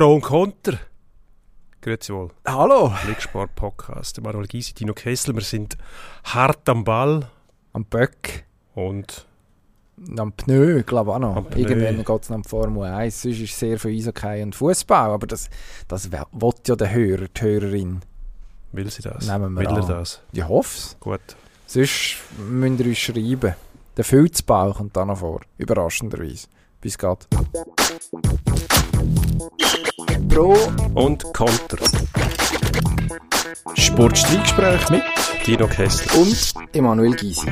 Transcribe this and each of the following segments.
Pro und Konter. Grüezi wohl. Hallo. Blicksport Podcast. Manuel Gysi, Dino Kessel. Wir sind hart am Ball. Am Böck. Und am Pneu, glaube ich auch noch. Irgendwann geht es noch um Formel 1. Sonst ist sehr viel Eishockey und Fußball. Aber das, das will ja der Hörer, die Hörerin. will sie das? Nehmen wir will er an. das? Ich hoffe es. Gut. Sonst müsst ihr uns schreiben. Der Filzbau kommt da noch vor. Überraschenderweise. Bis geht. Pro Und Konter. Sportstreitgespräch mit Dino Kessel. und Emanuel Gysi.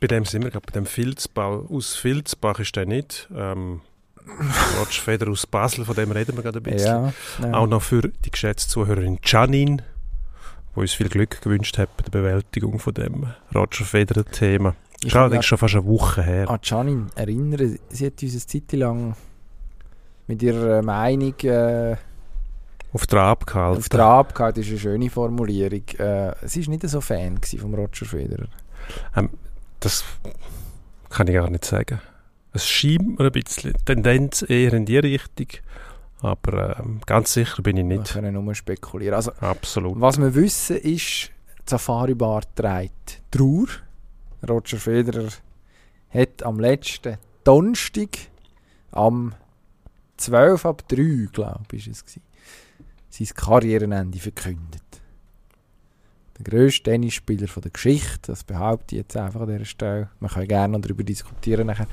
Bei dem sind wir gerade, bei dem Filzbau. Aus Filzbach ist der nicht. Ähm, Roger Feder aus Basel, von dem reden wir gerade ein bisschen. Ja, ja. Auch noch für die geschätzte Zuhörerin Janine, die uns viel Glück gewünscht hat bei der Bewältigung von dem Roger Federer-Thema. Ich Ist allerdings schon fast eine Woche her. an Janine erinnern. Sie hat uns eine Zeit lang mit ihrer Meinung äh, Auf Trab gehalten. auf Trab gehabt. Das ist eine schöne Formulierung. Äh, sie war nicht so Fan vom Roger Federer. Das kann ich gar nicht sagen. Es scheint mir ein bisschen Tendenz eher in die Richtung, aber ähm, ganz sicher bin ich Wir nicht. können nur spekulieren. Also, Absolut. was wir wissen ist, die Safari Bar trägt Trauer. Roger Federer hat am letzten Donnerstag am 12 ab 3, glaube ich, es gewesen, sein Karrierenende verkündet. Der grösste Tennisspieler von der Geschichte, das behaupte ich jetzt einfach an dieser Stelle. Man kann gerne noch darüber diskutieren nachher.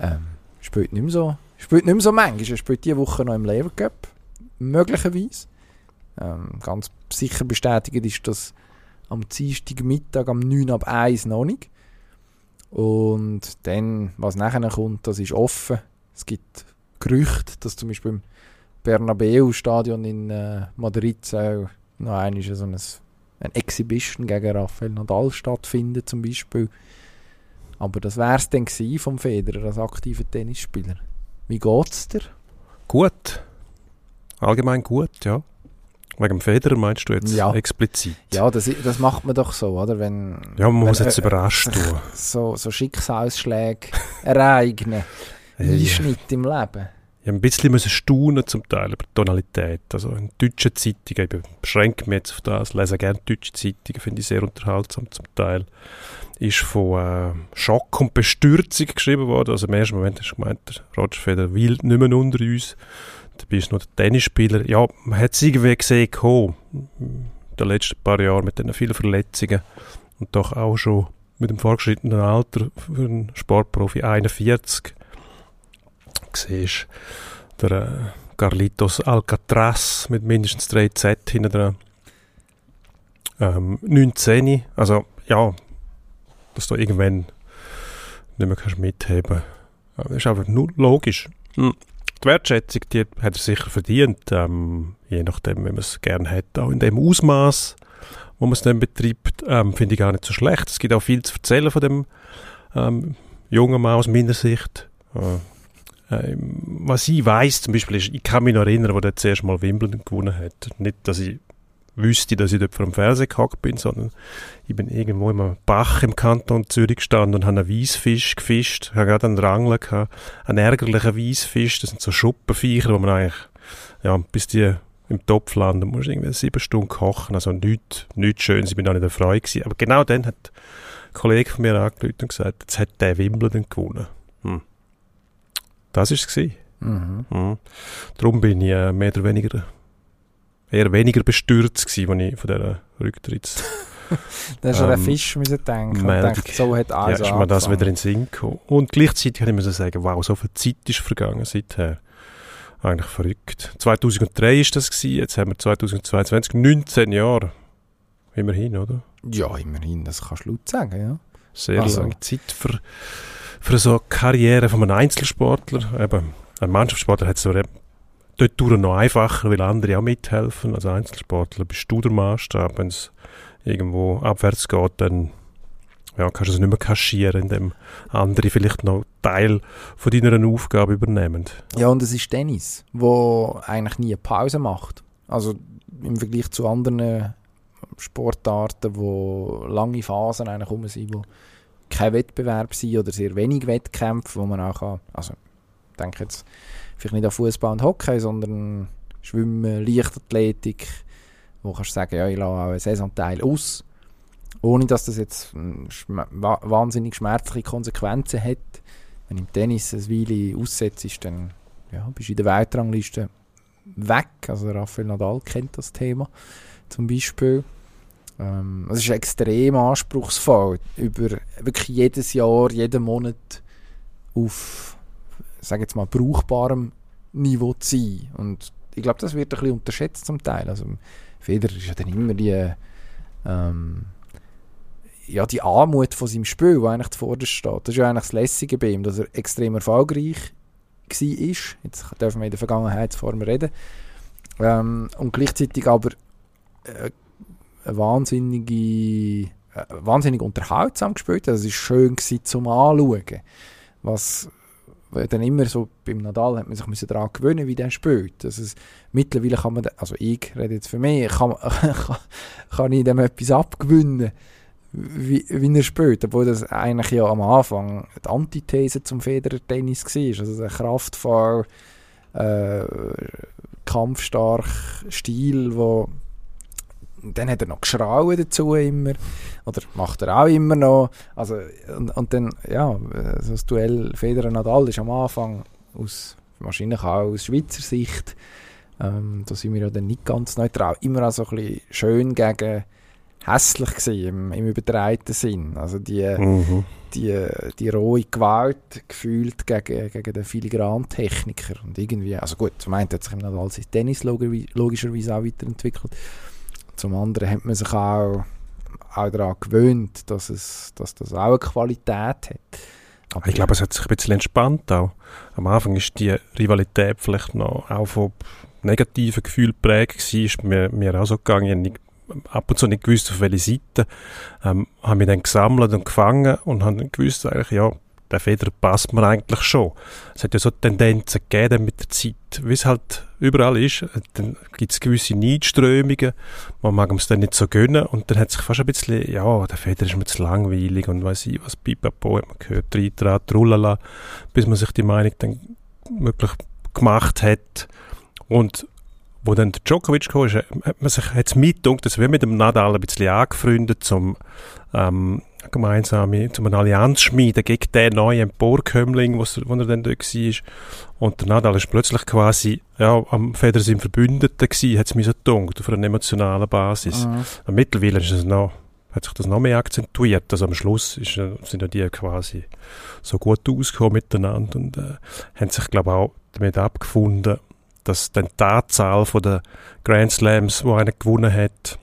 Ähm, spielt nicht mehr so, spielt nicht mehr so manchmal. Er spielt diese Woche noch im Lever Cup, möglicherweise. Ähm, ganz sicher bestätigt ist das am Dienstag Mittag am 9 ab 1 noch nicht. Und dann, was nachher kommt, das ist offen. Es gibt Gerüchte, dass zum Beispiel im Bernabeu-Stadion in äh, Madrid soll noch einmal so ein, ein Exhibition gegen Rafael Nadal stattfinden zum Beispiel. Aber das wäre es dann vom Federer als aktiver Tennisspieler. Wie geht's dir? Gut. Allgemein gut, ja. Wegen dem Federer meinst du jetzt Ja. explizit? Ja, das, das macht man doch so, oder? Wenn, Ja, man wenn, muss jetzt äh, überrascht tun. so, so Schicksalsschläge ereignen, Hey, Einschnitt im Leben. Ich habe ein bisschen müssen staunen zum Teil über die Tonalität. Also in deutschen Zeitungen, ich beschränke mich jetzt auf das, lese gerne deutsche Zeitungen, finde ich sehr unterhaltsam zum Teil, ist von äh, Schock und Bestürzung geschrieben worden. Also im ersten Moment hast du gemeint, der Roger Federer will nicht mehr unter uns. Dabei ist nur der Tennisspieler. Ja, man hat es irgendwie gesehen, kommen, in den letzten paar Jahren mit den vielen Verletzungen und doch auch schon mit dem fortgeschrittenen Alter für einen Sportprofi 41 siehst, der äh, Carlitos Alcatraz mit mindestens drei Z hinten dran. Ähm, 19, also ja, dass du irgendwann nicht mehr kannst mitheben kannst. Das ist einfach nur logisch. Hm. Die Wertschätzung, die hat er sicher verdient, ähm, je nachdem, wenn man es gerne hat, auch in dem Ausmaß, wo man es dann betreibt, ähm, finde ich gar nicht so schlecht. Es gibt auch viel zu erzählen von dem ähm, jungen Mann aus meiner Sicht. Äh, ähm, was ich weiß zum Beispiel ist, ich kann mich noch erinnern, wo der zuerst mal Wimbledon gewonnen hat. Nicht, dass ich wüsste, dass ich dort vor dem Fernseher gehockt bin, sondern ich bin irgendwo in einem Bach im Kanton Zürich gestanden und habe einen Weissfisch gefischt. Ich habe gerade einen Rangler gehabt, einen ärgerlichen Weissfisch. Das sind so Schuppenviecher, wo man eigentlich, ja, bis die im Topf landen, musst irgendwie sieben Stunden kochen. Also nichts, nichts Schönes, ich bin auch nicht erfreut gewesen. Aber genau dann hat ein Kollege von mir angerufen und gesagt, jetzt hat der Wimbledon gewonnen. Hm. Das war es. Mhm. Mhm. Darum bin ich äh, mehr oder weniger eher weniger bestürzt gewesen, als ich von dieser Rücktritts... Da hast du an Ähm, den Fisch müssen denken und gedacht, so hat ja, also ist mir das wieder in den Sinn gekommen. Und gleichzeitig kann ich mir sagen, wow, so viel Zeit ist vergangen seither. Eigentlich verrückt. 2003 ist das gewesen, jetzt haben wir 2022, 19 Jahre. Immerhin, oder? Ja, immerhin, das kannst du laut sagen, ja. Sehr Also. lange Zeit für, für so eine Karriere von einem Einzelsportler. Eben, ein Mannschaftssportler hat es so dort durch noch einfacher, weil andere auch mithelfen. Als Einzelsportler bist du der Maßstab. Wenn es irgendwo abwärts geht, dann ja, kannst du es nicht mehr kaschieren, indem andere vielleicht noch Teil von deiner Aufgabe übernehmen. Ja, und es ist Tennis, wo eigentlich nie eine Pause macht. Also im Vergleich zu anderen Sportarten, wo lange Phasen eigentlich rum sind, wo kein Wettbewerb sind oder sehr wenig Wettkämpfe, wo man auch kann, also denke jetzt vielleicht nicht an Fußball und Hockey, sondern Schwimmen, Leichtathletik, wo kannst du sagen, ja, ich lasse auch einen Saisonteil aus, ohne dass das jetzt schm wahnsinnig schmerzliche Konsequenzen hat. Wenn im Tennis ein Weile aussetzt, dann ja, bist du in der Weltrangliste weg. Also Rafael Nadal kennt das Thema zum Beispiel. Ähm, es ist extrem anspruchsvoll, über wirklich jedes Jahr, jeden Monat auf, sage jetzt mal, brauchbarem Niveau zu sein. Und ich glaube, das wird ein bisschen unterschätzt zum Teil. Also Federer ist ja dann immer die, ähm, ja, die Anmut von seinem Spiel, die eigentlich zuvorderst steht. Das ist ja eigentlich das Lässige bei ihm, dass er extrem erfolgreich war. Jetzt dürfen wir in der Vergangenheitsform reden. Ähm, und gleichzeitig aber äh, eine wahnsinnige, äh, wahnsinnig unterhaltsam gespielt. Also es war schön gewesen, zum Anschauen. Was dann immer so, beim Nadal hat man sich daran gewöhnen, wie der spielt. Also es, mittlerweile kann man, also ich rede jetzt für mich, kann, kann, kann ich dem etwas abgewinnen, wie, wie er spielt. Obwohl das eigentlich ja am Anfang die Antithese zum Federer-Tennis war. Also der kraftvoll, äh, kampfstark Stil, wo dann hat er noch geschrauen dazu immer. Oder macht er auch immer noch. Also, und, und dann, ja, so das Duell Federer-Nadal ist am Anfang aus, wahrscheinlich auch aus Schweizer Sicht, ähm, da sind wir ja dann nicht ganz neutral, immer auch so ein bisschen schön gegen hässlich gewesen, im, im übertreiten Sinn. Also die, mhm. die, die rohe Gewalt gefühlt gegen, gegen den Filigrantechniker. Und irgendwie, also gut, zum einen hat sich im Nadal sein Tennis logischerweise auch weiterentwickelt. Zum anderen hat man sich auch, auch daran gewöhnt, dass, es, dass das auch eine Qualität hat. Aber ich glaube, es hat sich ein bisschen entspannt auch. Am Anfang ist die Rivalität vielleicht noch auch von negativen Gefühlen geprägt gewesen, mir, mir auch so gegangen. Ich ab und zu nicht gewusst, auf welche Seite. Ähm, habe mich dann gesammelt und gefangen und habe dann gewusst, eigentlich, ja, der Feder passt mir eigentlich schon. Es hat ja so Tendenzen gegeben mit der Zeit. Wie es halt überall ist, dann gibt es gewisse Neidströmungen, man mag es dann nicht so gönnen und dann hat sich fast ein bisschen, ja, der Feder ist mir zu langweilig und weiß ich was, pipapo, hat man gehört, Reitrat, Rullala, bis man sich die Meinung dann wirklich gemacht hat und wo dann der Djokovic kam, hat man sich jetzt mitgedacht, dass wir mit dem Nadal ein bisschen angefreundet, zum ähm, gemeinsame, zum eine Allianz schmieden gegen den neuen Emporkömmling, wo er dann dort war. Und der Nadal ist plötzlich quasi, ja, am Federer sein Verbündeter gewesen, hat es mir so gedacht, auf einer emotionalen Basis. Mhm. Mittlerweile ist es noch, hat sich das noch mehr akzentuiert. Also am Schluss ist, sind ja die quasi so gut ausgekommen miteinander und äh, haben sich, glaube ich, auch damit abgefunden, dass dann die Anzahl der Grand Slams, wo einer gewonnen hat,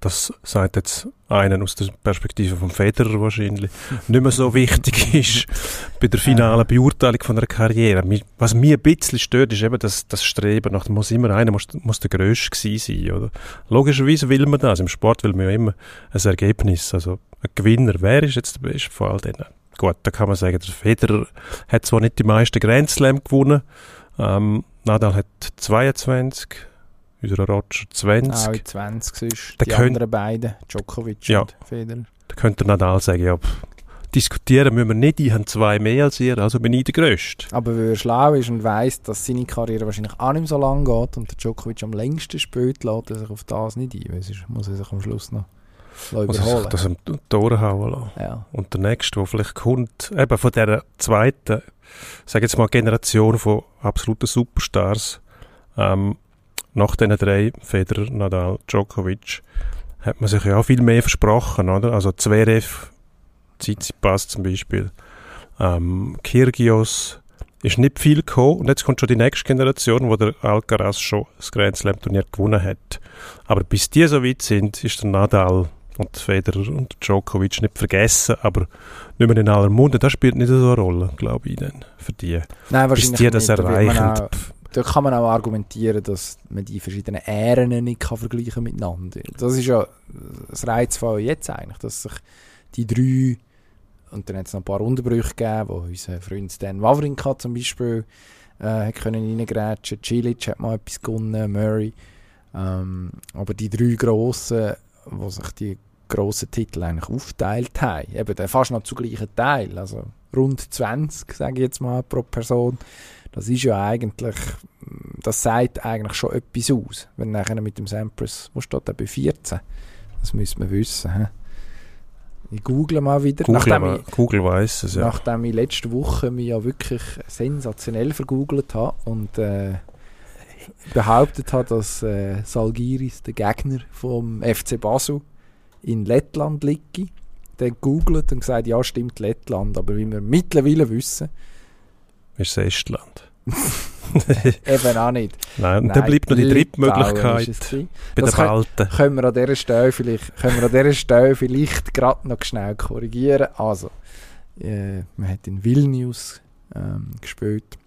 das sagt jetzt einen aus der Perspektive vom Federer wahrscheinlich, nicht mehr so wichtig ist bei der finalen Beurteilung von einer Karriere. Was mir ein bisschen stört, ist eben das, das Streben nach, muss immer einer, muss, muss der Grösste gewesen sein, oder? Logischerweise will man das. Im Sport will man ja immer ein Ergebnis. Also, ein Gewinner. Wer ist jetzt der Beste von all denen? Gut, da kann man sagen, der Federer hat zwar nicht die meisten Grand Slam gewonnen, ähm, Nadal hat 22, unser Roger 20. Auch 20 ist die könnt, anderen beiden, Djokovic ja, und Federer. Da könnte Nadal sagen, ja, pff, diskutieren müssen wir nicht, ich habe zwei mehr als ihr, also bin ich der Größte. Aber weil er schlau ist und weiss, dass seine Karriere wahrscheinlich auch nicht so lang geht und der Djokovic am längsten spielt, lässt er sich auf das nicht ein, weil sonst muss er sich am Schluss noch muss er sich das am Tor hauen lassen. Ja. Und der nächste, der vielleicht kommt, eben von dieser zweiten, sage jetzt mal Generation von absoluten Superstars, ähm, nach diesen drei, Federer, Nadal, Djokovic, hat man sich ja auch viel mehr versprochen, oder? Also Zverev, Tsitsipas zum Beispiel, ähm, Kyrgios, ist nicht viel gekommen und jetzt kommt schon die nächste Generation, wo der Alcaraz schon das Grand Slam Turnier gewonnen hat. Aber bis die so weit sind, ist der Nadal und Federer und Djokovic nicht vergessen, aber nicht mehr in aller Munde. Das spielt nicht so eine Rolle, glaube ich, dann, für die. Nein, wahrscheinlich bis die das nicht. erreichen da kann man auch argumentieren, dass man die verschiedenen Ähren nicht kann vergleichen miteinander. Das ist ja das Reizvolle jetzt eigentlich, dass sich die drei und dann hat es noch ein paar Unterbrüche gegeben, wo unser Freund Stan Wawrinka zum Beispiel äh, hat können Cilic hat mal etwas gewonnen, Murray. Ähm, aber die drei grossen, wo sich die grossen Titel eigentlich aufteilt haben, eben fast noch zu gleichen Teil, also rund 20, sage ich jetzt mal, pro Person, das ist ja eigentlich, das sagt eigentlich schon etwas aus, wenn nachher mit dem Sampras, wo steht der bei 14? Das müsste man wissen. He? Ich google mal wieder. Google, nachdem aber, Google weiss es, ich, ja. nachdem ich letzte Woche mich ja wirklich sensationell vergoogelt habe und äh, behauptet habe, dass äh, Salgiris, der Gegner vom FC Basel, in Lettland liege. Dann googelt und gesagt, ja stimmt Lettland, aber wie wir mittlerweile wissen, Ist es Estland. eben auch nicht. Nein, Nein, dann bleibt noch die dritte Möglichkeit bei Das den Balten. können wir an dieser Stelle vielleicht, können wir an dieser Stelle vielleicht gerade noch schnell korrigieren. Also, äh, man hat in Vilnius ähm, gespielt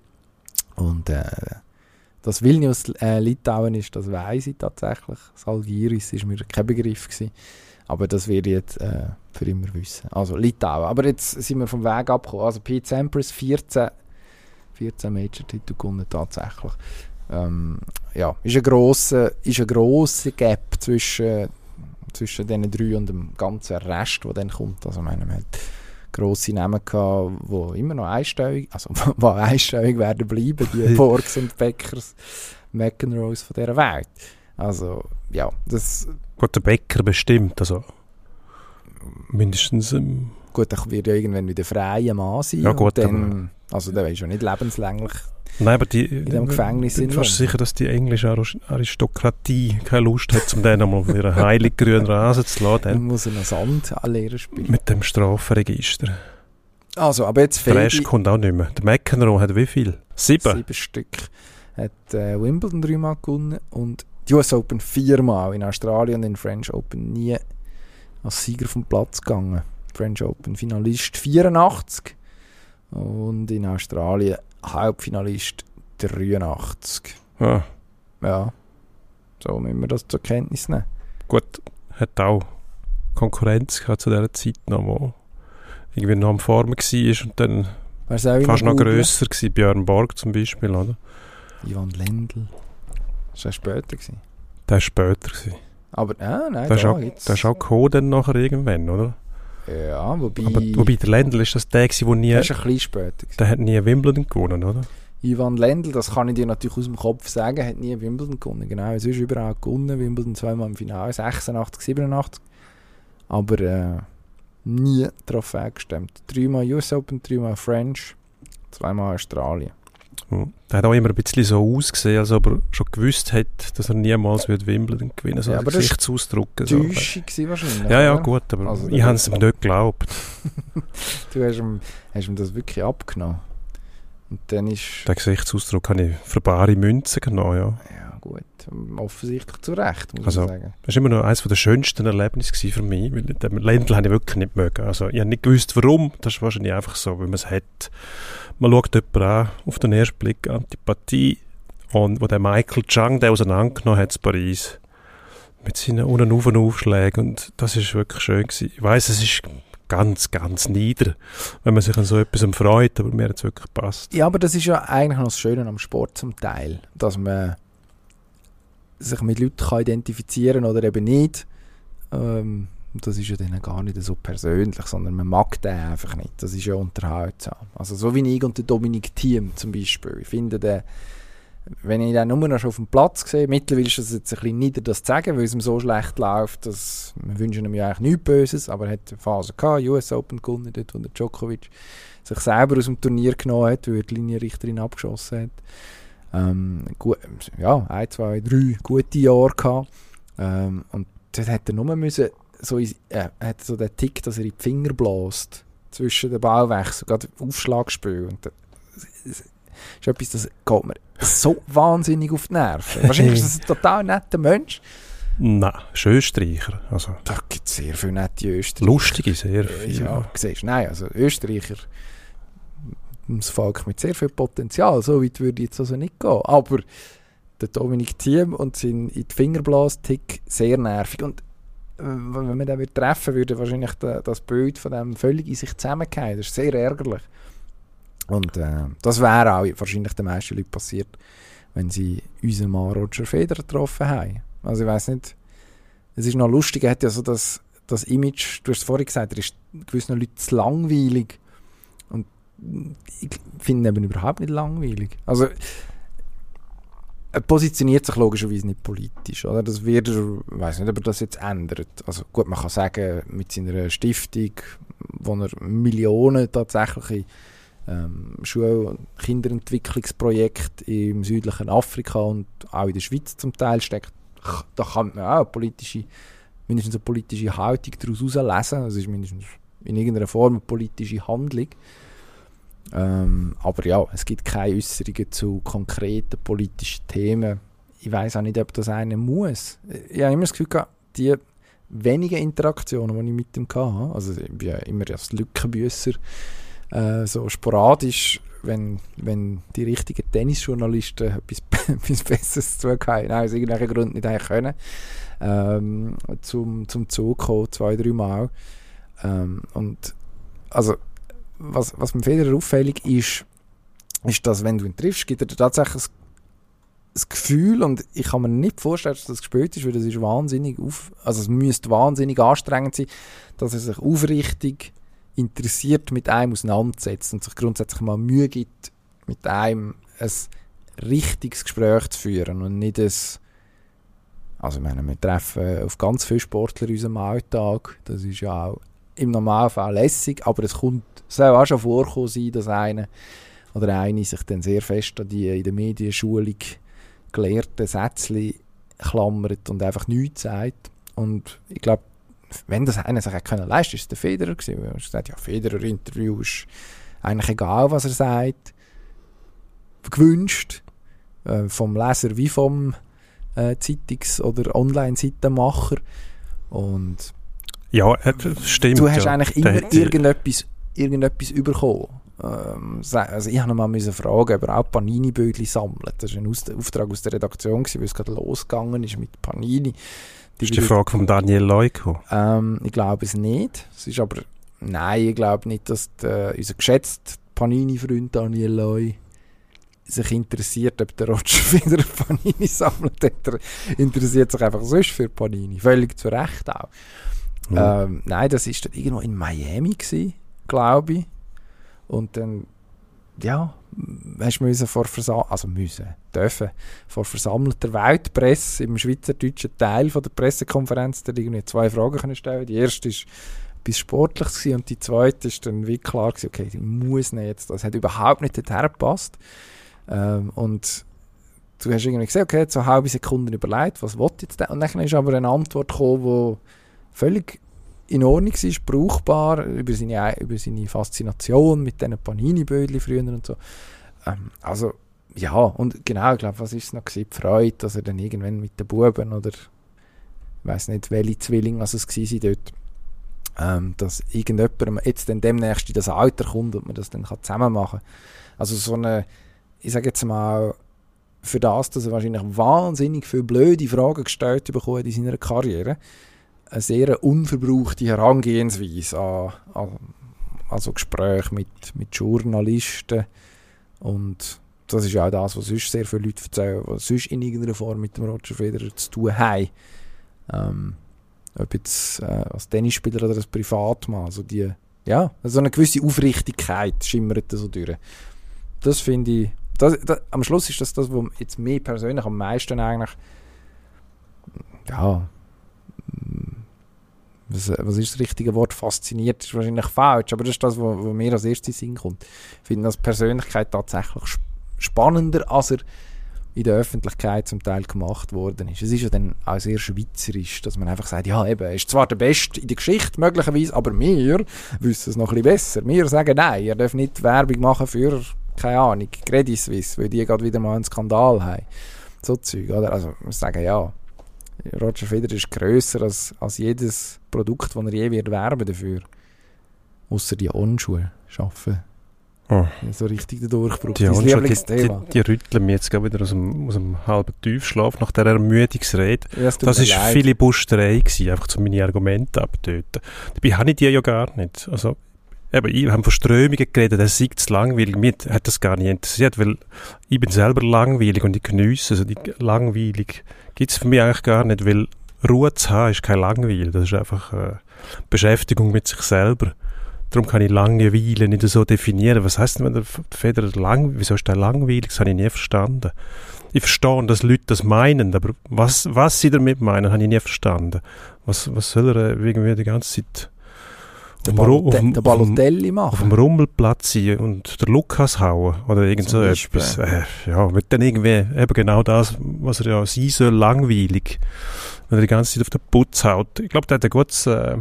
und äh, dass Vilnius äh, Litauen ist, das weiß ich tatsächlich. Salgiris ist mir kein Begriff gewesen. Aber das werde ich jetzt äh, für immer wissen. Also Litauen. Aber jetzt sind wir vom Weg abgekommen. Also Pete Sampras 14, 14 Major-Titel gewonnen tatsächlich. Ähm, ja, ist ein grosser, ist ein grosser Gap zwischen, zwischen diesen drei und dem ganzen Rest, der dann kommt. Also, meine, man hat grosse Namen gehabt, die immer noch einstellig, also die einstellig werden bleiben, die Borgs und Beckers, McEnroes von dieser Welt. Also, ja, das, Gut, der Bäcker bestimmt, also mindestens ähm, gut, er wird ja irgendwann wieder freier Mann sein. Ja, gut, dann, also der ist ja nicht lebenslänglich. Nein, aber die, In dem Gefängnis ich bin in fast sicher, dass die englische Aristokratie keine Lust hat, um den einmal auf ihren heiligen grünen Rasen zu lassen, Dann muss er noch Sand anlehren spielen. mit dem Strafenregister. Also, aber jetzt Der fehlt Rest kommt auch nicht mehr. Der McEnroe hat wie viel? Sieben? Sieben Stück. Hat äh, Wimbledon dreimal gewonnen und die US Open viermal. In Australien und in French Open nie als Sieger vom Platz gegangen. French Open Finalist 84 und in Australien Halbfinalist 83. Ah, Ja, so müssen wir das zur Kenntnis nehmen. gut, hat auch Konkurrenz gehabt zu dieser Zeit noch, wo irgendwie noch am Formen war und dann fast noch googlen? grösser war. Björn Borg zum Beispiel, oder? Ivan Lendl. Das war später. Gewesen. Der war später. Gewesen. Aber, ah, nein, Der ist da auch, gibt's- der ist auch gekommen dann nachher irgendwann, oder? Ja, wobei... Aber, wobei der Ländl ist das der, gewesen, der nie, der ist ein bisschen später. der hat nie Wimbledon gewonnen, oder? Ivan Lendl, das kann ich dir natürlich aus dem Kopf sagen, hat nie Wimbledon gewonnen. Genau, es ist überall gewonnen. Wimbledon zweimal im Finale, 86, 87. Aber äh, nie Trophäe gestemmt. Dreimal US Open, dreimal French, zweimal Australien. Der hat auch immer ein bisschen so ausgesehen, als ob er schon gewusst hätte, dass er niemals wird Wimbledon gewinnen würde. So Ja, aber das Gesichtsausdruck. So. Täuschung gewesen wahrscheinlich. Ja, ja, oder? gut, aber Also, ich habe es ihm nicht geglaubt. Du hast ihm, hast ihm das wirklich abgenommen. Und dann ist... Den Gesichtsausdruck habe ich für bare Münzen genommen, ja. Ja gut, offensichtlich zu Recht, muss Also, ich sagen. Das war immer noch eines der schönsten Erlebnisse für mich, weil den Ländl habe ich wirklich nicht mögen. Also ich habe nicht gewusst, warum. Das ist wahrscheinlich einfach so, weil man es hat. Man schaut jemanden an, auf den ersten Blick Antipathie und wo der Michael Chang den auseinandergenommen hat in Paris mit seinen Un- und Auf- und Aufschlägen und das ist wirklich schön gewesen. Ich weiss, es ist ganz, ganz nieder, wenn man sich an so etwas freut, aber mir hat es wirklich gepasst. Ja, aber das ist ja eigentlich noch das Schöne am Sport zum Teil, dass man sich mit Leuten kann identifizieren oder eben nicht. Ähm, und das ist ja dann gar nicht so persönlich, sondern man mag den einfach nicht. Das ist ja unterhaltsam. Also so wie ich und der Dominik Thiem zum Beispiel. Ich finde den, wenn ich den nur noch schon auf dem Platz sehe, mittlerweile ist es jetzt ein bisschen nieder, das zu sagen, weil es ihm so schlecht läuft, dass wir wünschen ihm ja eigentlich nichts Böses, aber er hat eine Phase gehabt, US Open gewonnen, dort, wo der Djokovic sich selber aus dem Turnier genommen hat, weil er die Linienrichterin abgeschossen hat. Ähm, gut, ja, ein, zwei, drei gute Jahre gehabt. Ähm, und dort hat er nur müssen, so, in- äh, hat so den Tick, dass er in die Finger bläst zwischen den Ballwechsel, gerade Aufschlagspiel. Und das ist etwas, das geht mir so wahnsinnig auf die Nerven. Wahrscheinlich ist das ein total netter Mensch. Nein, ist Österreicher. Also Da gibt es sehr viele nette Österreicher. lustige, sehr viel. Ja, siehst nein, also Österreicher, das Volk mit sehr viel Potenzial, so weit würde ich jetzt also nicht gehen. Aber der Dominik Thiem und sein in die Fingerblastick sehr nervig. Und wenn man den würde treffen würde, wahrscheinlich da, das Bild von dem völlig in sich zusammenfallen. Das ist sehr ärgerlich. Und äh, das wäre auch wahrscheinlich den meisten Leuten passiert, wenn sie unseren Mann Roger Federer getroffen haben. Also ich weiß nicht, es ist noch lustig, er hat ja so das, das Image, du hast es vorhin gesagt, er ist gewissen Leuten zu langweilig. Und ich finde ihn eben überhaupt nicht langweilig. Also er positioniert sich logischerweise nicht politisch, oder? Das wird er, ich weiß nicht, ob er das jetzt ändert. Also gut, man kann sagen, mit seiner Stiftung, wo er Millionen tatsächlich ähm, Schul- und Kinderentwicklungsprojekte im südlichen Afrika und auch in der Schweiz zum Teil steckt, da kann man auch politische, mindestens eine politische Haltung daraus herauslesen. Das ist mindestens in irgendeiner Form eine politische Handlung. Ähm, aber ja, es gibt keine Äußerungen zu konkreten politischen Themen. Ich weiß auch nicht, ob das einer muss. Ich habe immer das Gefühl gehabt, die wenigen Interaktionen, die ich mit ihm hatte, also ich bin ja immer als Lückenbüsser, äh, so sporadisch, wenn, wenn die richtigen Tennisjournalisten etwas, etwas Besseres zu tun haben, aus irgendwelchen Gründen nicht können, ähm, zum, zum Zug kommen, zwei, drei Mal. Ähm, und also was, was mir Federer auffällig ist, ist, dass wenn du ihn triffst, gibt er tatsächlich das Gefühl, und ich kann mir nicht vorstellen, dass das gespielt ist, weil das ist wahnsinnig auf, also es müsste wahnsinnig anstrengend sein, dass er sich aufrichtig interessiert mit einem auseinandersetzt und sich grundsätzlich mal Mühe gibt, mit einem ein richtiges Gespräch zu führen und nicht ein also ich meine, wir treffen auf ganz viele Sportler in unserem Alltag, das ist ja auch im Normalfall lässig, aber es kommt, soll auch schon vorkommen sein, dass einer oder eine sich dann sehr fest an die in der Medienschulung gelehrten Sätzchen klammert und einfach nichts sagt. Und ich glaube, wenn das einer sich können leisten, ist es der Federer gewesen. Hat gesagt, ja, Federer-Interview ist eigentlich egal, was er sagt. Gewünscht. Äh, vom Leser wie vom äh, Zeitungs- oder Online-Seitenmacher. Und ja, das stimmt. Du hast ja. eigentlich immer irgendetwas, irgendetwas bekommen. Ähm, also ich habe mal fragen, ob er auch Panini-Bödli sammelt. Das war ein Auftrag aus der Redaktion, weil es gerade losgegangen ist mit Panini. Die ist die Frage von Daniel gekommen? Ähm, ich glaube es nicht. Es ist aber, nein, ich glaube nicht, dass der, unser geschätzter Panini-Freund Daniel Loy sich interessiert, ob der Roger wieder Panini sammelt. Er interessiert sich einfach sonst für Panini. Völlig zu Recht auch. Mhm. Ähm, nein, das war irgendwo in Miami, glaube ich. Und dann, ja, hast du vor Versam also müssen, dürfen, vor versammelter Weltpresse im schweizerdeutschen Teil von der Pressekonferenz dann irgendwie zwei Fragen können stellen. Die erste ist etwas Sportliches gewesen, und die zweite ist dann wie klar gewesen, okay, ich muss nicht jetzt, das hat überhaupt nicht dorthin gepasst. Ähm, und du hast irgendwie gesehen, okay, so halbe Sekunde überlegt, was wollte jetzt der? Und dann ist aber eine Antwort gekommen, die völlig in Ordnung war, brauchbar, über seine, über seine Faszination mit diesen Panini-Bödli früher und so. Ähm, also, ja, und genau, ich glaube, was ist es noch gewesen? Die Freude, dass er dann irgendwann mit den Buben oder ich weiß nicht, welche Zwillinge also es waren dort, ähm, dass irgendjemand jetzt dann demnächst in das Alter kommt und man das dann zusammen machen kann. Also so eine, ich sage jetzt mal, für das, dass er wahrscheinlich wahnsinnig viele blöde Fragen gestellt bekommen in seiner Karriere, eine sehr unverbrauchte Herangehensweise an, an also Gespräche mit, mit Journalisten und das ist auch das, was sonst sehr viele Leute erzählen, was sonst in irgendeiner Form mit dem Roger Federer zu tun haben. Ähm, ob jetzt äh, als Tennisspieler oder als Privatmann, also die, ja, also eine gewisse Aufrichtigkeit schimmert so durch. Das finde ich, das, das, am Schluss ist das das, was jetzt mir persönlich am meisten eigentlich, ja, was, was ist das richtige Wort? Fasziniert ist wahrscheinlich falsch, aber das ist das, was, mir als erstes Sinn kommt. Ich finde als Persönlichkeit tatsächlich spannender, als er in der Öffentlichkeit zum Teil gemacht worden ist. Es ist ja dann auch sehr schweizerisch, dass man einfach sagt, ja eben, er ist zwar der Beste in der Geschichte möglicherweise, aber wir wissen es noch ein bisschen besser. Wir sagen nein, er darf nicht Werbung machen für, keine Ahnung, Credit Suisse, weil die gerade wieder mal einen Skandal haben. So Zeug, oder? Also, wir sagen ja, Roger Federer ist grösser als, als jedes Produkt, das er je wird werben dafür. Außer die Onschuhe schaffen. Oh. So richtig der Durchbruch. Die, Onschuhe, die, die, die, rütteln mich jetzt wieder aus dem, aus dem halben Tiefschlaf nach dieser Ermüdungsrede. Ja, das war Filibusterei, gewesen, einfach zu meine Argumente abtöten. Dabei habe ich die ja gar nicht. Also, eben, ich habe von Strömungen geredet, das sei zu langweilig. Mir hat das gar nicht interessiert, weil ich bin selber langweilig und ich geniesse, also langweilig gibt es für mich eigentlich gar nicht, weil Ruhe zu haben ist kein Langweil, das ist einfach äh, Beschäftigung mit sich selber. Darum kann ich Langeweile nicht so definieren. Was heißt denn, wenn der Federer lang, wieso ist der langweilig? Das habe ich nie verstanden. Ich verstehe, dass Leute das meinen, aber was, was sie damit meinen, habe ich nie verstanden. Was, was soll er äh, irgendwie die ganze Zeit Der, auf dem auf dem- der auf dem- machen. Rummelplatz sein und der Lukas hauen oder irgend so etwas. Äh, ja, wird dann irgendwie eben genau das, was er ja sein soll, langweilig. Wenn er die ganze Zeit auf den Putz haut. Ich glaube, der hat ein gutes, äh,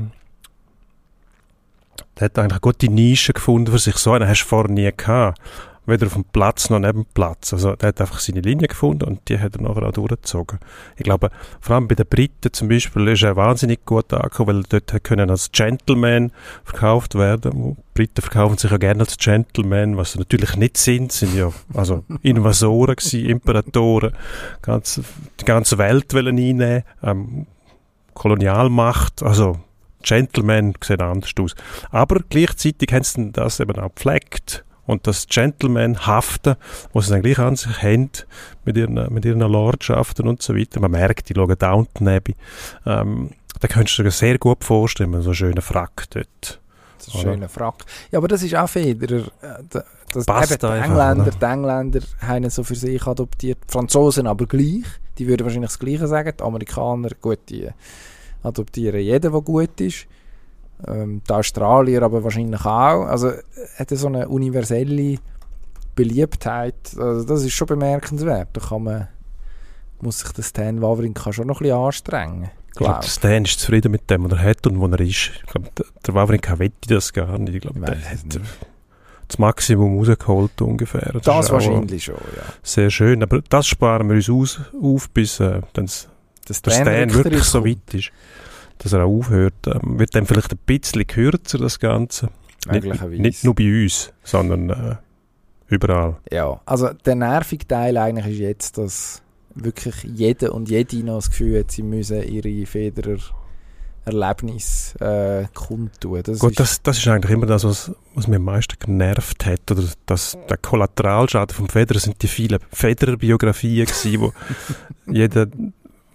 der hat eigentlich eine gute Nische gefunden für sich. So einen hast du vorher nie gehabt. Weder auf dem Platz noch neben dem Platz. Also der hat einfach seine Linie gefunden und die hat er nachher auch durchgezogen. Ich glaube, vor allem bei den Briten zum Beispiel ist er wahnsinnig gut angekommen, weil dort können als Gentleman verkauft werden. Die Briten verkaufen sich ja gerne als Gentleman, was sie natürlich nicht sind, sind ja also Invasoren gewesen, Imperatoren, ganz, die ganze Welt wollen einnehmen, ähm, Kolonialmacht, also Gentleman sehen anders aus. Aber gleichzeitig haben sie das eben auch gepflegt. Und das Gentleman-Haften, was sie dann gleich an sich haben, mit ihren, mit ihren Lordschaften und so weiter. Man merkt, die schauen Downton Abbey. Ähm, da könntest du dir sehr gut vorstellen, so einen schönen Frack dort. Das ist ein schöner Frack. Ja, aber das ist auch Federer. Äh, da- Das, Passt eben, die, Engländer, die Engländer haben so für sich adoptiert. Die Franzosen aber gleich. Die würden wahrscheinlich das Gleiche sagen. Die Amerikaner, gut, die adoptieren jeden, der gut ist. Ähm, die Australier aber wahrscheinlich auch. Also hat so eine universelle Beliebtheit. Also das ist schon bemerkenswert. Da kann man, muss sich der Stan Wawrinka schon noch ein bisschen anstrengen. Ich glaube, Glaub. der Stan ist zufrieden mit dem, was er hat und wo er ist. Ich glaube, der, Wawrinka wette das gar nicht. Ich glaube, der hat nicht. das Maximum rausgeholt ungefähr. Das auch wahrscheinlich schon, ja. Sehr schön, aber das sparen wir uns aus, auf, bis äh, dann Das der Stan Stan wirklich so weit ist, dass er auch aufhört. Ähm, wird dann vielleicht ein bisschen kürzer, das Ganze. Nicht, nicht nur bei uns, sondern äh, überall. Ja, also der nervige Teil eigentlich ist jetzt, dass wirklich jeder und jede noch das Gefühl hat, sie müssen ihre Federer Erlebnis äh, kundtun. Das Gut, ist, das, das ist eigentlich immer das, was, was mich am meisten genervt hat. Oder das, der Kollateralschaden vom Federer sind die vielen Federer-Biografien gewesen, wo jeder,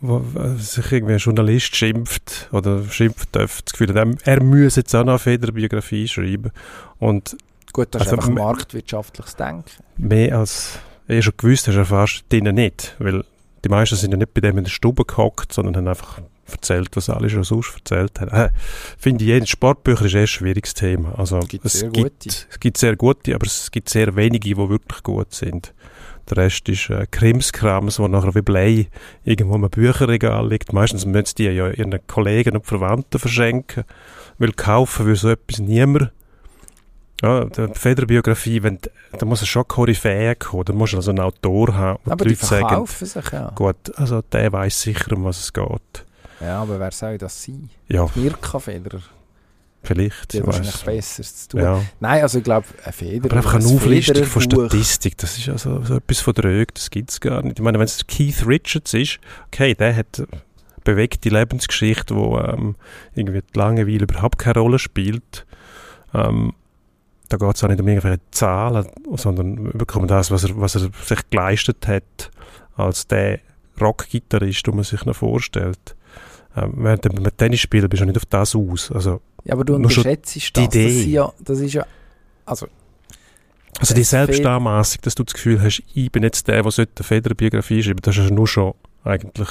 wo äh, sich irgendwie ein Journalist schimpft oder schimpft darf, das Gefühl hat, er, müsse jetzt auch noch eine Federer-Biografie schreiben. Und gut, das ist also einfach me- marktwirtschaftliches Denken. mehr als eh schon gewusst hast, erfährst du denen nicht. Weil die meisten sind ja nicht bei dem in der Stube gehockt, sondern haben einfach erzählt, was alle schon sonst erzählt haben. Äh, Finde ich, jedes Sportbücher ist eh ein schwieriges Thema. Also, Es gibt es, sehr gibt, gute. es gibt sehr gute, aber es gibt sehr wenige, die wirklich gut sind. Der Rest ist äh, Krimskrams, wo nachher wie Blei irgendwo im Bücherregal liegt. Meistens müssen die ja ihren Kollegen und Verwandten verschenken, weil kaufen will so etwas niemand. Ja, die Federbiografie, wenn, da muss es schon Koryphäe kommen, da muss also einen Autor haben, wo Aber die Leute sagen, verkaufen sich ja. gut, also der weiß sicher, um was es geht. Ja, aber wer soll das sein? Ja, Mirka Federer. Vielleicht. Die hat wahrscheinlich. Besseres zu tun. Ja. Nein, also ich glaube, ein Federer. Aber einfach eine ein Auflistung von. Statistik, das ist also so etwas von drög, das gibt es gar nicht. Ich meine, wenn es Keith Richards ist, okay, der hat eine bewegte Lebensgeschichte, wo ähm, irgendwie die Langeweile überhaupt keine Rolle spielt. Ähm, da geht es auch nicht um irgendwelche Zahlen, sondern um das, was er, was er sich geleistet hat als der Rockgitarrist, den man sich noch vorstellt. Ähm, während du beim Tennisspielen bist du nicht auf das aus. Also, Ja, aber du unterschätzt die das. Das, Idee. sind ja, das ist ja. Also, Also die Selbstanmaßung, dass du das Gefühl hast, ich bin jetzt der, der eine Federbiografie schreiben, das ist ja nur schon eigentlich,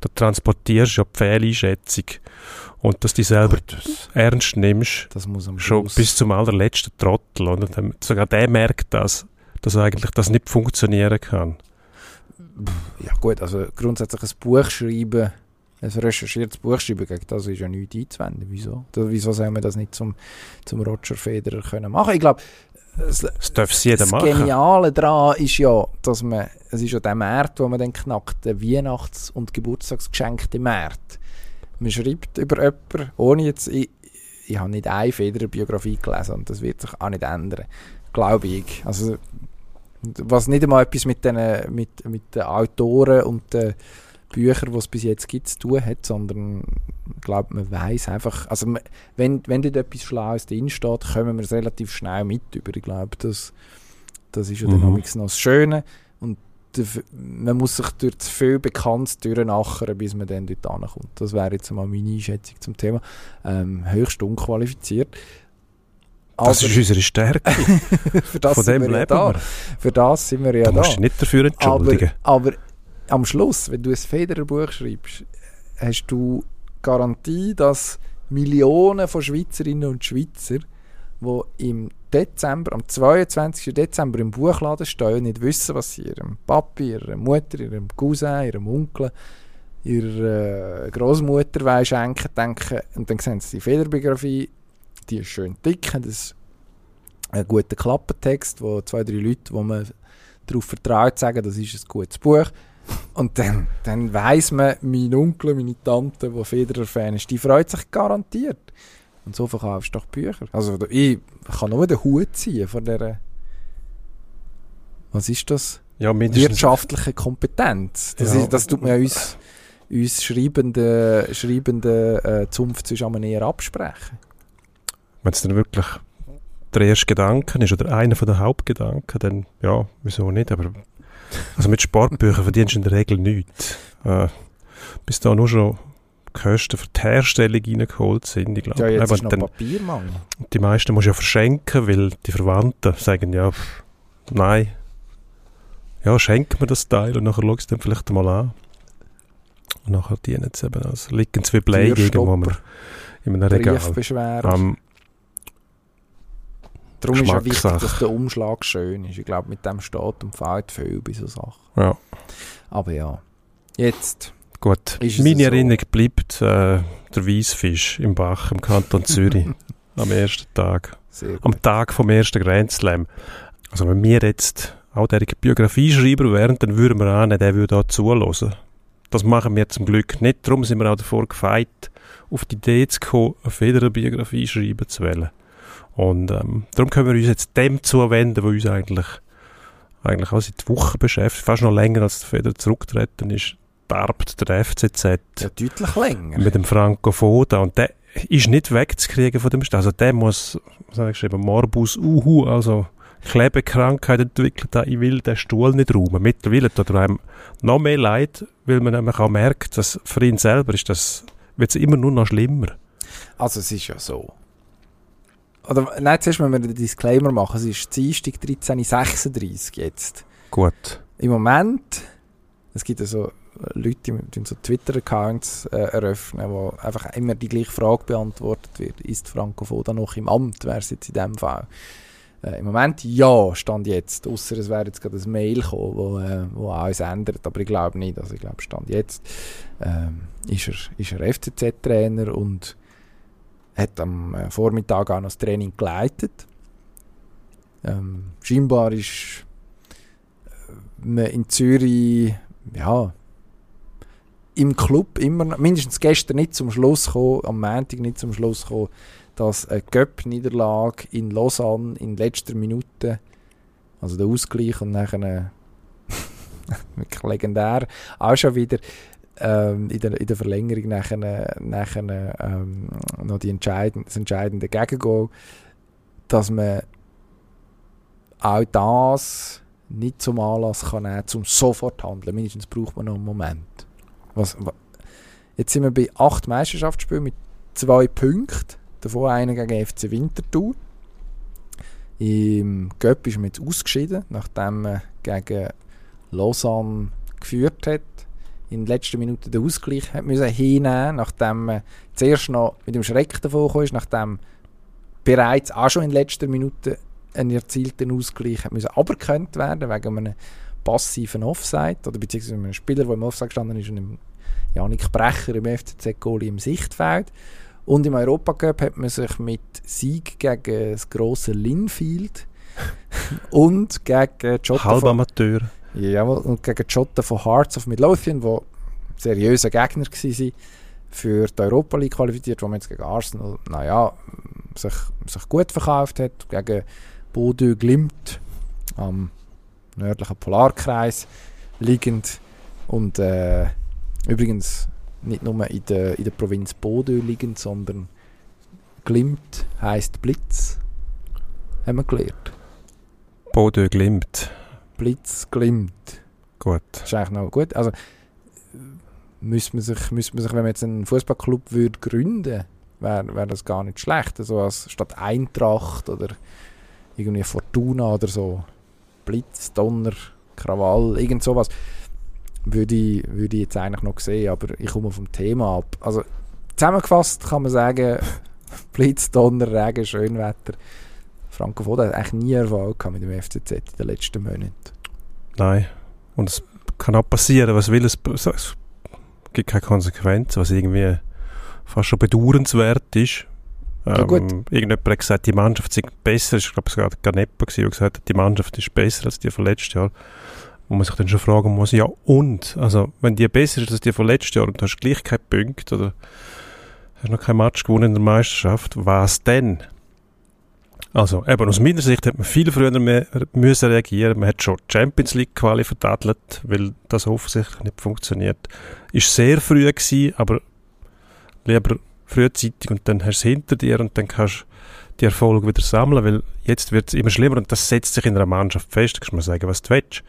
da transportierst du ja die Fehleinschätzung und dass du dich selber das, ernst nimmst, das schon Schluss. bis zum allerletzten Trottel. Und dann, sogar der merkt das, dass eigentlich das nicht funktionieren kann. Ja gut, also grundsätzlich ein Buch schreiben, ein recherchiertes Buch schreiben, gegen das ist ja nichts einzuwenden. Wieso? Wieso soll man das nicht zum, zum Roger Federer können machen? Ich glaube, das, Das das. Geniale daran ist ja, dass man, es ist ja der Markt, wo man dann knackt, der Weihnachts- und Geburtstagsgeschenkte Markt. Man schreibt über jemanden, ohne jetzt, ich, ich habe nicht eine Federer-Biografie gelesen und das wird sich auch nicht ändern, glaube ich. Also, was nicht einmal etwas mit den, mit, mit den Autoren und den Büchern, die es bis jetzt gibt, zu tun hat, sondern ich glaube, man weiß einfach, also man, wenn, wenn dort etwas Schlaues drin steht, kommen wir es relativ schnell mit über. Ich glaube, das, das ist ja mhm. dann noch das Schöne und man muss sich durch zu viel Bekanntes durchnachern, bis man dann dort ankommt. Das wäre jetzt mal meine Einschätzung zum Thema. Ähm, höchst unqualifiziert. Das ist unsere Stärke. für das Von dem sind wir ja da. Wir. Für das sind wir ja da. Du musst dich nicht dafür entschuldigen. Aber, aber am Schluss, wenn du ein Federerbuch schreibst, hast du Garantie, dass Millionen von Schweizerinnen und Schweizer, die im Dezember, am 22. Dezember im Buchladen stehen, nicht wissen, was sie ihrem Papi, ihrer Mutter, ihrem Cousin, ihrem Onkel, ihrer äh, Großmutter schenken, denken, und dann sehen sie die Federbiografie die ist schön dick, hat einen guten Klappentext, wo zwei, drei Leute, wo man darauf vertraut, sagen, das ist ein gutes Buch. Und dann, dann weiss man, mein Onkel, meine Tante, die Federer-Fan ist, die freut sich garantiert. Und so verkaufst du doch Bücher. Also ich kann nur den Hut ziehen von dieser... Was ist das? Ja, Wirtschaftliche Kompetenz. Das, ja. ist, das tut man uns, uns schreibenden, schreibenden äh, Zunft zwischen eher absprechen wenn es dann wirklich der erste Gedanke ist oder einer der Hauptgedanken, dann ja, wieso nicht, aber also mit Sportbüchern verdienst du in der Regel nichts. Äh, bis da nur schon Kosten für die Herstellung reingeholt sind, ich glaube. Ja, jetzt ist noch dann, Papiermangel. Die meisten musst du ja verschenken, weil die Verwandten sagen ja, pff, nein, ja, schenk mir das Teil und nachher schaust du es dann vielleicht mal an. Und nachher dienen es eben als liegen zwei Bleige irgendwo in einem Regal. Um, Darum ist es wichtig, dass der Umschlag schön ist. Ich glaube, mit dem steht und fällt viel bei so Sachen. Ja. Aber ja, jetzt. Gut, meine Erinnerung so. bleibt äh, der Weißfisch im Bach im Kanton Zürich am ersten Tag. Am Tag vom ersten Grand Slam. Also wenn wir jetzt auch der Biografie schreiben wären, dann würden wir ahnen, der würde da zulassen. Das machen wir zum Glück nicht. Darum sind wir auch davor gefeit, auf die Idee zu kommen, eine Federer-Biografie schreiben zu wollen. Und ähm, darum können wir uns jetzt dem zuwenden, was uns eigentlich, eigentlich auch seit Wochen beschäftigt. Fast noch länger als der Feder zurückgetreten ist, darbt der FCZ. Ja, deutlich länger. Mit dem Franco Foda. Und der ist nicht wegzukriegen von dem Stadt. Also der muss, was habe ich geschrieben, Morbus Uhu, also Klebekrankheit entwickelt, ich will den Stuhl nicht räumen. Mittlerweile tut er einem noch mehr leid, weil man nämlich auch merkt, dass für ihn selber ist das, wird es immer nur noch schlimmer. Also es ist ja so, oder nein, zuerst müssen wir den Disclaimer machen. Es ist Dienstag 13.36 jetzt. Gut. Im Moment, es gibt ja so Leute, die so Twitter-Accounts äh, eröffnen, wo einfach immer die gleiche Frage beantwortet wird. Ist Franco Foda noch im Amt? Wäre es jetzt in dem Fall? Äh, Im Moment ja, stand jetzt. Außer es wäre jetzt gerade ein Mail gekommen, wo, äh, wo alles ändert. Aber ich glaube nicht. Also ich glaube, stand jetzt ähm, ist er, ist er FCZ-Trainer und hat am äh, Vormittag auch noch das Training geleitet. Ähm, scheinbar ist äh, man in Zürich ja, im Club immer, mindestens gestern nicht zum Schluss gekommen, am Montag nicht zum Schluss gekommen, dass eine Göpp-Niederlage in Lausanne in letzter Minute, also der Ausgleich und nachher wirklich legendär, auch schon wieder ähm, in, der, in der Verlängerung nachher, nachher ähm, noch die entscheidende, das entscheidende Gegengol, dass man auch das nicht zum Anlass kann nehmen, zum sofort handeln. Mindestens braucht man noch einen Moment. Was, was, jetzt sind wir bei acht Meisterschaftsspielen mit zwei Punkten, davon einer gegen FC Winterthur. Im Göpp ist man jetzt ausgeschieden, nachdem man gegen Lausanne geführt hat in den letzten Minuten den Ausgleich hat müssen hinnehmen nachdem man zuerst noch mit dem Schreck davon kam, nachdem bereits auch schon in den letzten Minuten ein erzielten Ausgleich hat müssen aberkannt werden wegen einem passiven Offside oder beziehungsweise einem Spieler, der im Offside gestanden ist und im Janik Brecher im FCZ-Goalie im Sichtfeld. Und im Europacup hat man sich mit Sieg gegen das grosse Linfield und gegen Jota Halbamateur. Jawohl, und gegen Jota von Hearts of Midlothian, die seriöse Gegner waren, für die Europa League qualifiziert, wo man jetzt gegen Arsenal, naja, sich, sich gut verkauft hat, gegen Bodø Glimt am nördlichen Polarkreis liegend und äh, Übrigens nicht nur in der, in der Provinz Bodø liegend, sondern Glimt heisst Blitz. Haben wir gelernt. Bodø Glimt. Blitz, Glimt. Gut. Das ist eigentlich noch gut. Also, müsste man sich, müsste man sich, wenn man jetzt einen Fußballclub würde gründen, wäre wär das gar nicht schlecht. Also als statt Eintracht oder irgendwie Fortuna oder so, Blitz, Donner, Krawall, irgend sowas, würde ich, würde ich jetzt eigentlich noch sehen, aber ich komme vom Thema ab. Also zusammengefasst kann man sagen, Blitz, Donner, Regen, Schönwetter. Franco Foda hat eigentlich nie Erfolg gehabt mit dem FCZ in den letzten Monaten. Nein. Und es kann auch passieren, was will es, es gibt keine Konsequenz, was irgendwie fast schon bedauernswert ist. Ja, gut. Ähm, irgendjemand hat gesagt, die Mannschaft sei besser. Ich glaube, es war Ganepa, der gesagt hat, die Mannschaft ist besser als die von letztes Jahr. Wo man sich dann schon fragen muss, ja und? Also, wenn die besser ist als die von letztes Jahr und du hast gleich keine Punkte oder hast noch kein Match gewonnen in der Meisterschaft, was denn? Also, eben aus meiner Sicht hätte man viel früher mehr müssen reagieren. Man hat schon die Champions League Quali vertadelt, weil das offensichtlich nicht funktioniert. Ist sehr früh gewesen, aber lieber frühzeitig und dann hast du es hinter dir und dann kannst du die Erfolge wieder sammeln, weil jetzt wird es immer schlimmer und das setzt sich in einer Mannschaft fest. Kannst du mal sagen, was du willst.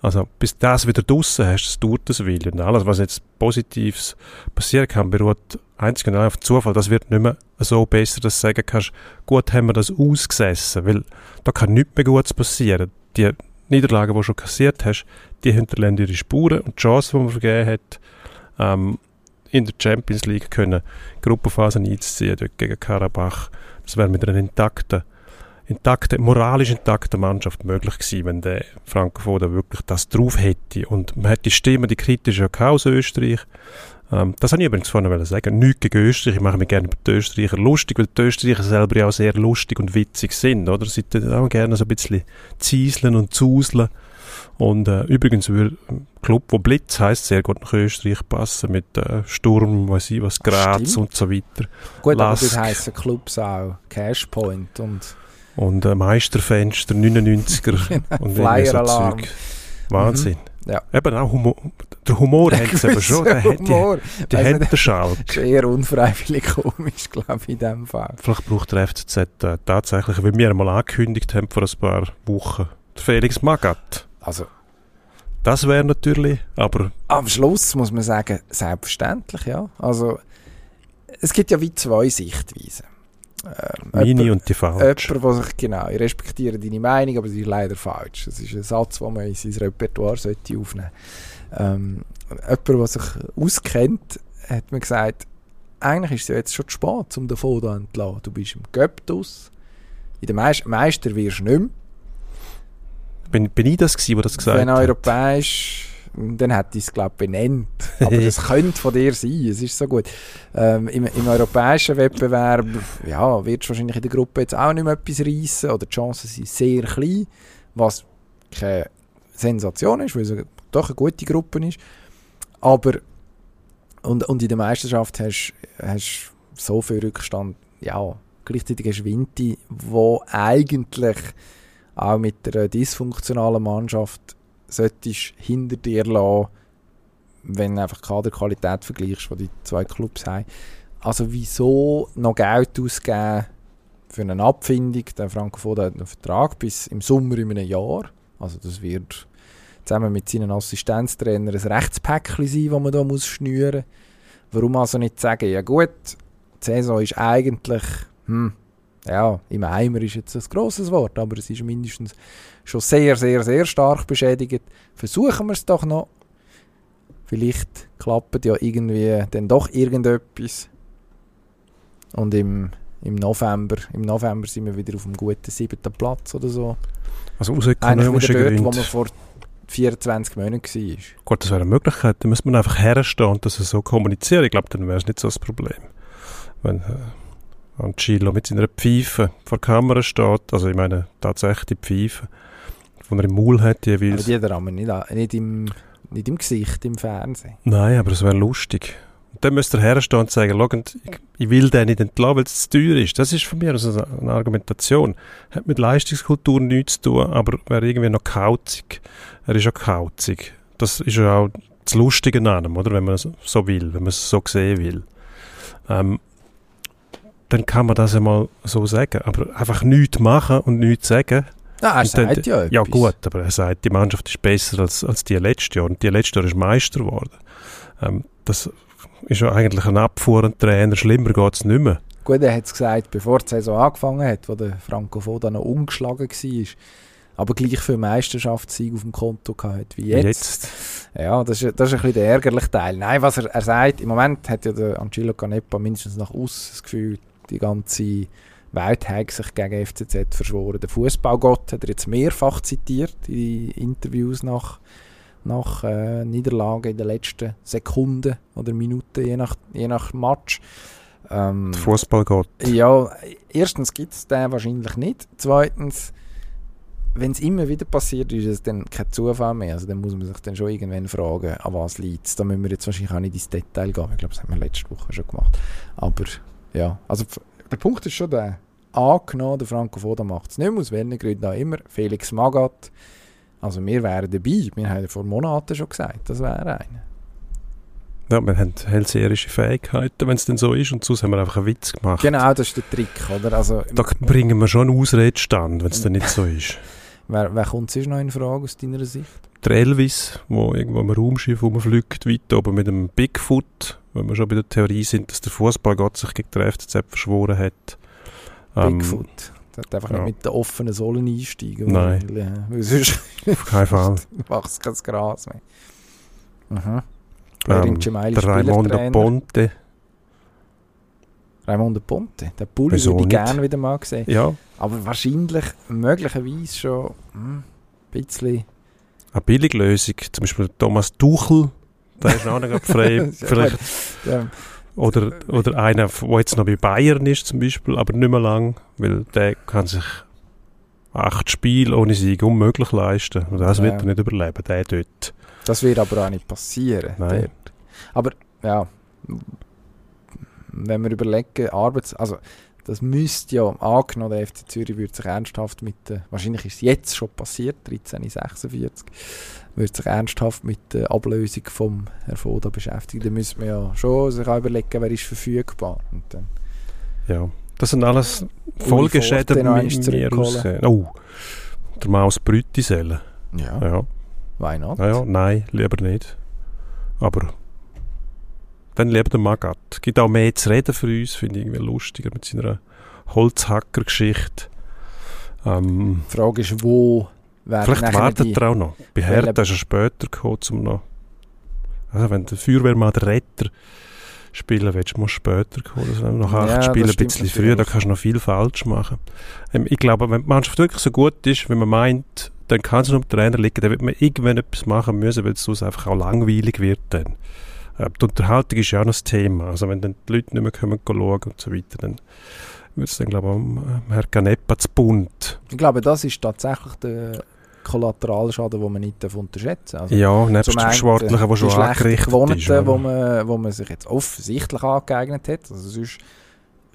Also, bis das wieder draussen hast, das dauert das Wille. Und alles, was jetzt Positives passieren kann, beruht einzig und allein auf Zufall. Das wird nicht mehr so besser, dass du sagen kannst, gut haben wir das ausgesessen, weil da kann nichts mehr Gutes passieren. Die Niederlagen, die du schon kassiert hast, die hinterlassen ihre Spuren und die Chance, die man vergeben hat, ähm, in der Champions League können Gruppenphasen einzuziehen, dort gegen Karabach, das wäre mit einer intakten intakte, moralisch intakte Mannschaft möglich gewesen, wenn der Franco wirklich das drauf hätte. Und man hat die Stimme, die kritische ja aus Österreich. Ähm, das habe ich übrigens vorhin sagen. Nichts gegen Österreich. Ich mache mich gerne über die Österreicher lustig, weil die Österreicher selber ja auch sehr lustig und witzig sind, oder? Sie auch gerne so ein bisschen zieseln und zuseln. Und äh, übrigens würde ein Club, wo Blitz heißt, sehr gut nach Österreich passen, mit äh, Sturm, weiß ich was, Graz und so weiter. Gut, Lask. aber dort heissen Clubs auch Cashpoint und Und äh, Meisterfenster, 99er und irgendwie so Flyer-Alarm. Zeug. Wahnsinn. Ja. Eben auch Humor. Der Humor hat es eben schon. Der, hat- Humor. die Weiss haben nicht, den Schalk. ist eher unfreiwillig komisch, glaube ich, in dem Fall. Vielleicht braucht der FCZ äh, tatsächlich, wie wir einmal angekündigt haben vor ein paar Wochen, der Felix Magath. Also, Das wäre natürlich, aber am Schluss muss man sagen, selbstverständlich, ja. Also, es gibt ja wie zwei Sichtweisen. Ähm, meine jemand- und die falsch. Jemand, der sich, genau, ich respektiere deine Meinung, aber sie ist leider falsch. Das ist ein Satz, den man in sein Repertoire sollte aufnehmen sollte. Ähm, jemand, der sich auskennt, hat mir gesagt, eigentlich ist es ja jetzt schon zu spät, um davon zu entlassen. Du bist im Göptus, in der Meis Meister wirst du nicht mehr. Bin, bin ich das gewesen, der das gesagt Wenn hat? europäisch, dann hätte ich es, glaube ich, benannt. Aber das könnte von dir sein, es ist so gut. Ähm, im, Im europäischen Wettbewerb ja, wird wahrscheinlich in der Gruppe jetzt auch nicht mehr etwas reissen oder die Chancen sind sehr klein, was keine Sensation ist, weil es eine- doch eine gute Gruppe ist. Aber und, und in der Meisterschaft hast du so viel Rückstand, ja, gleichzeitig du Winti, wo eigentlich auch mit einer dysfunktionalen Mannschaft solltest hinter dir lassen, wenn du einfach Kaderqualität vergleichst, die die zwei Clubs haben. Also wieso noch Geld ausgeben für eine Abfindung? Der Franco Foda hat einen Vertrag bis im Sommer in einem Jahr. Also das wird zusammen mit seinen Assistenztrainern ein Rechtspäckchen sein, das man muss schnüren muss. Warum also nicht sagen, ja gut, die Saison ist eigentlich, hm, ja, im Eimer ist jetzt ein grosses Wort, aber es ist mindestens schon sehr, sehr, sehr stark beschädigt. Versuchen wir es doch noch. Vielleicht klappt ja irgendwie dann doch irgendetwas. Und im, im November, im November sind wir wieder auf dem guten siebten Platz oder so. Also wieder dort, wo man vor 24 Monaten war. Gut, das wäre eine Möglichkeit. Da müsste man einfach herstehen und das so kommunizieren. Ich glaube, dann wäre es nicht so das Problem. Wenn äh, Angelo mit seiner Pfeife vor der Kamera steht, also ich meine tatsächlich die Pfeife, die er im Maul hat, Aber jeweils. die haben wir nicht, nicht, im, nicht im Gesicht, im Fernsehen. Nein, aber es wäre lustig. Und dann müsste er herstehen und sagen, «Schau, ich, ich will den nicht entlassen, weil es zu teuer ist. Das ist von mir also eine Argumentation. Hat mit Leistungskultur nichts zu tun, aber wäre irgendwie noch kauzig. Er ist auch kauzig. Das ist ja auch das Lustige an einem, oder? Wenn man es so will, wenn man es so sehen will. Ähm, dann kann man das einmal so sagen. Aber einfach nichts machen und nichts sagen. Ja, er Und dann- sagt ja etwas. Ja gut, aber er sagt, die Mannschaft ist besser als, als die letzte Jahr. Und die letzte Jahr ist Meister geworden. Ähm, das ist ja eigentlich ein Abfuhrentrainer. Schlimmer geht es nicht mehr. Gut, er hat es gesagt, bevor die Saison angefangen hat, wo der Franco Foda noch ungeschlagen war. Aber gleich viel Meisterschaftssieg auf dem Konto gehabt wie jetzt. Jetzt. Ja, das ist, das ist ein bisschen der ärgerliche Teil. Nein, was er, er sagt, im Moment hat ja der Angelo Canepa mindestens nach außen das Gefühl, die ganze Welt hat sich gegen FCZ verschworen. Der Fußballgott hat er jetzt mehrfach zitiert in Interviews nach, nach äh, Niederlagen in den letzten Sekunden oder Minuten, je nach, je nach Match. Ähm, Der Fußballgott. ja, erstens gibt es den wahrscheinlich nicht. Zweitens, wenn es immer wieder passiert, ist es dann kein Zufall mehr. Also dann muss man sich dann schon irgendwann fragen, an was liegt es. Da müssen wir jetzt wahrscheinlich auch nicht ins Detail gehen. Ich glaube, das haben wir letzte Woche schon gemacht. Aber ja, also der Punkt ist schon der. Angenommen, der Franco Foda macht es nicht mehr, aus welchen Gründen auch immer. Felix Magath, also wir wären dabei. Wir haben ja vor Monaten schon gesagt, das wäre einer. Ja, wir haben hellseherische Fähigkeiten, wenn es denn so ist. Und sonst haben wir einfach einen Witz gemacht. Genau, das ist der Trick, oder? Also, Da bringen wir schon einen Ausredstand, wenn es dann nicht so ist. wer, wer kommt sonst noch in Frage aus deiner Sicht? Der Elvis, der irgendwo am Raumschiff rumfliegt, weit oben mit einem Bigfoot, wenn wir schon bei der Theorie sind, dass der Fußballgott sich gegen den FCZ verschworen hat. Ähm, Bigfoot. Der hat einfach ja. nicht mit den offenen Sohlen einsteigen. Nein. Weil, ja, weil sonst Auf keinen Fall. es kein Gras mehr. Mhm. Wer Ähm, der Raimondo? Ponte. Raimondo Ponte. Den Bulli Wieso würde ich gerne wieder mal sehen. Ja, Aber wahrscheinlich, möglicherweise schon hm, ein bisschen... eine Billiglösung. Zum Beispiel Thomas Tuchel, der ist noch gerade frei. Vielleicht, Ja, oder, oder einer, der jetzt noch bei Bayern ist zum Beispiel, aber nicht mehr lang, weil der kann sich acht Spiele ohne Sieg unmöglich leisten. Und das wird Ja. er nicht überleben, der dort. das wird aber auch nicht passieren. Nein. dort. Aber ja, wenn wir überlegen, Arbeits... Also, das müsste ja, angenommen, der FC Zürich würde sich ernsthaft mit, der, wahrscheinlich ist es jetzt schon passiert, 1346, würde sich ernsthaft mit der Ablösung vom Herr Foda beschäftigen. Dann müsste man ja schon sich auch überlegen, wer ist verfügbar. Und dann, Ja, das sind alles Folgeschäden mir zurückholen. aussehen. Oh, der Maus Brütiselle. ja, Ja, why not? ja, ja, nein, lieber nicht. Aber dann lieber der Magat. Gibt auch mehr zu reden für uns, finde ich irgendwie lustiger mit seiner Holzhacker-Geschichte. Ähm, Die Frage ist, wo werden vielleicht wartet er auch noch. Bei Hertha ist er später gekommen, um noch... Also wenn der Feuerwehrmann der Retter spielen willst, musst du später kommen. Also nach acht Ja, Spielen ein bisschen früher, da kannst du noch viel falsch machen. Ähm, ich glaube, wenn die Mannschaft wirklich so gut ist, wie man meint, dann kann es nur am Trainer liegen, dann wird man irgendwann etwas machen müssen, weil es sonst einfach auch langweilig wird dann. Äh, die Unterhaltung ist ja auch noch das Thema. Also wenn dann die Leute nicht mehr kommen schauen und so weiter, dann wird es dann, glaube ich, am am Herrn Canepa zu bunt. Ich glaube, das ist tatsächlich der Kollateralschaden, den man nicht unterschätzen darf. Also, ja, nebst dem Sportlichen, äh, der schon angerichtet Gewohnten, ist. oder? wo man, wo man sich jetzt offensichtlich angeeignet hat. Also sonst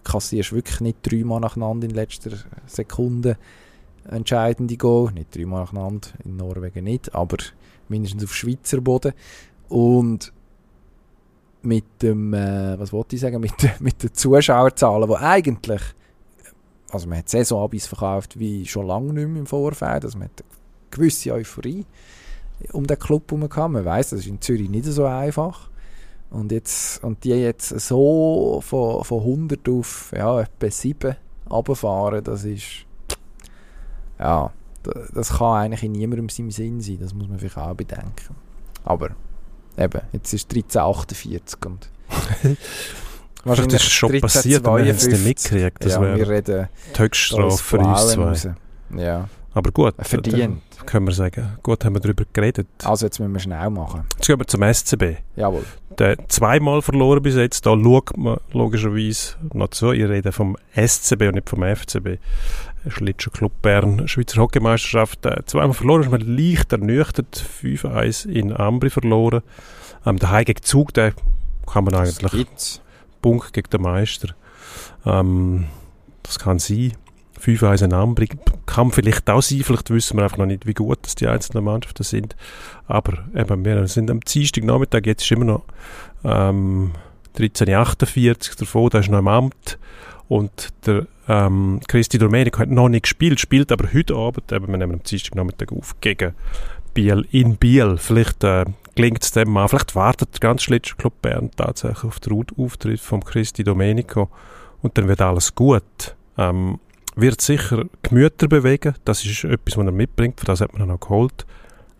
kassierst du wirklich nicht dreimal nacheinander in letzter Sekunde entscheidende Goal. Nicht dreimal nacheinander, in Norwegen nicht, aber mindestens auf Schweizer Boden. Und mit dem, äh, was wollte ich sagen, mit, mit den Zuschauerzahlen, die eigentlich, also man hat Saisonabis verkauft wie schon lange nicht mehr im Vorfeld, also man hat eine gewisse Euphorie um den Club herum gehabt. Man weiss, das ist in Zürich nicht so einfach. Und, jetzt, und die jetzt so von, von 100 auf ja, etwa 7 runterfahren, das ist. Ja, das, das kann eigentlich in niemandem seinem Sinn sein. Das muss man vielleicht auch bedenken. Aber eben, jetzt ist 1348 und. Vielleicht ist es schon passiert, wir haben es nicht 1352. mitgekriegt. Das Ja, wir reden die Höchststrafe für uns zwei. raus. Ja, Aber gut, verdient. dann können wir sagen, gut haben wir darüber geredet. Also jetzt müssen wir schnell machen. Jetzt gehen wir zum SCB. Jawohl. Der zweimal verloren bis jetzt, da schaut man logischerweise noch zu. Ich rede vom SCB und nicht vom FCB. Schlittschuh Club Bern, Schweizer Hockeymeisterschaft. Äh, zweimal verloren, ist man leicht ernüchtert. 5-1 in Ambri verloren. Ähm, der gegen Zug, der kann man Das eigentlich gibt's. Punkt gegen den Meister. Ähm, das kann sein. 5-1 in Ambri kann vielleicht auch sein, vielleicht wissen wir einfach noch nicht, wie gut das die einzelnen Mannschaften sind. Aber eben, wir sind am Dienstag Nachmittag, jetzt ist immer noch ähm, 1348 davon, da ist noch im Amt und der ähm, Christi Domenico hat noch nicht gespielt, spielt aber heute Abend, eben, wir nehmen am Dienstag Nachmittag auf, gegen Biel in Biel. Vielleicht äh, gelingt es dem mal, vielleicht wartet der ganze Schlittschuhclub Bern tatsächlich auf den Auftritt von Christi Domenico und dann wird alles gut. Ähm, wird sicher Gemüter bewegen, das ist etwas, was er mitbringt, für das hat man ihn auch geholt.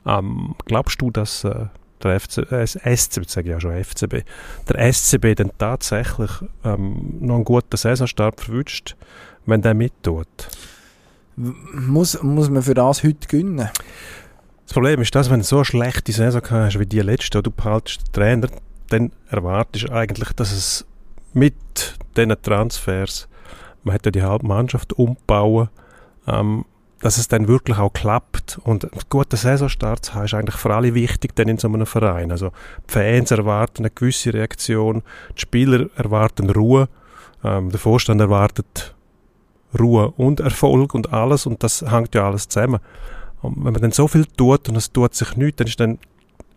Ähm, glaubst du, dass äh, der FC, äh, SCB, sage ich ja schon FCB, der SCB dann tatsächlich ähm, noch einen guten Saisonstart verwünscht, wenn der mittut? Muss, muss man für das heute gewinnen? Das Problem ist, dass wenn du so eine schlechte Saison hast wie die letzte, du behaltest den Trainer, dann erwartest du eigentlich, dass es mit diesen Transfers, man hat ja die halbe Mannschaft umbauen, ähm, dass es dann wirklich auch klappt. Und ein guter Saisonstart zu haben, ist eigentlich für alle wichtig dann in so einem Verein. Also die Fans erwarten eine gewisse Reaktion, die Spieler erwarten Ruhe, ähm, der Vorstand erwartet Ruhe und Erfolg und alles und das hängt ja alles zusammen. Und wenn man dann so viel tut und es tut sich nichts, dann ist dann,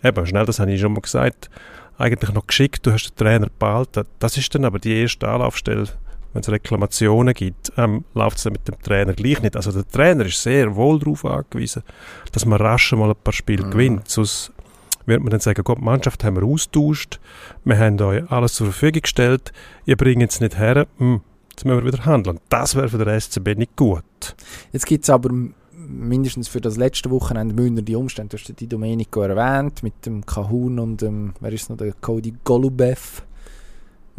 eben, schnell, das habe ich schon mal gesagt, eigentlich noch geschickt, du hast den Trainer behalten. Das ist dann aber die erste Anlaufstelle wenn es Reklamationen gibt, ähm, läuft es mit dem Trainer gleich nicht. Also der Trainer ist sehr wohl darauf angewiesen, dass man rasch mal ein paar Spiele mhm. gewinnt. Sonst wird man dann sagen, Gott, die Mannschaft haben wir austauscht, wir haben euch alles zur Verfügung gestellt, ihr bringt es nicht her, hm, jetzt müssen wir wieder handeln. Das wäre für den SCB nicht gut. Jetzt gibt es aber mindestens für das letzte Wochenende Münder die Umstände. Du hast die Domenico erwähnt, mit dem Kahun und dem, wer ist noch, der Cody Golubev.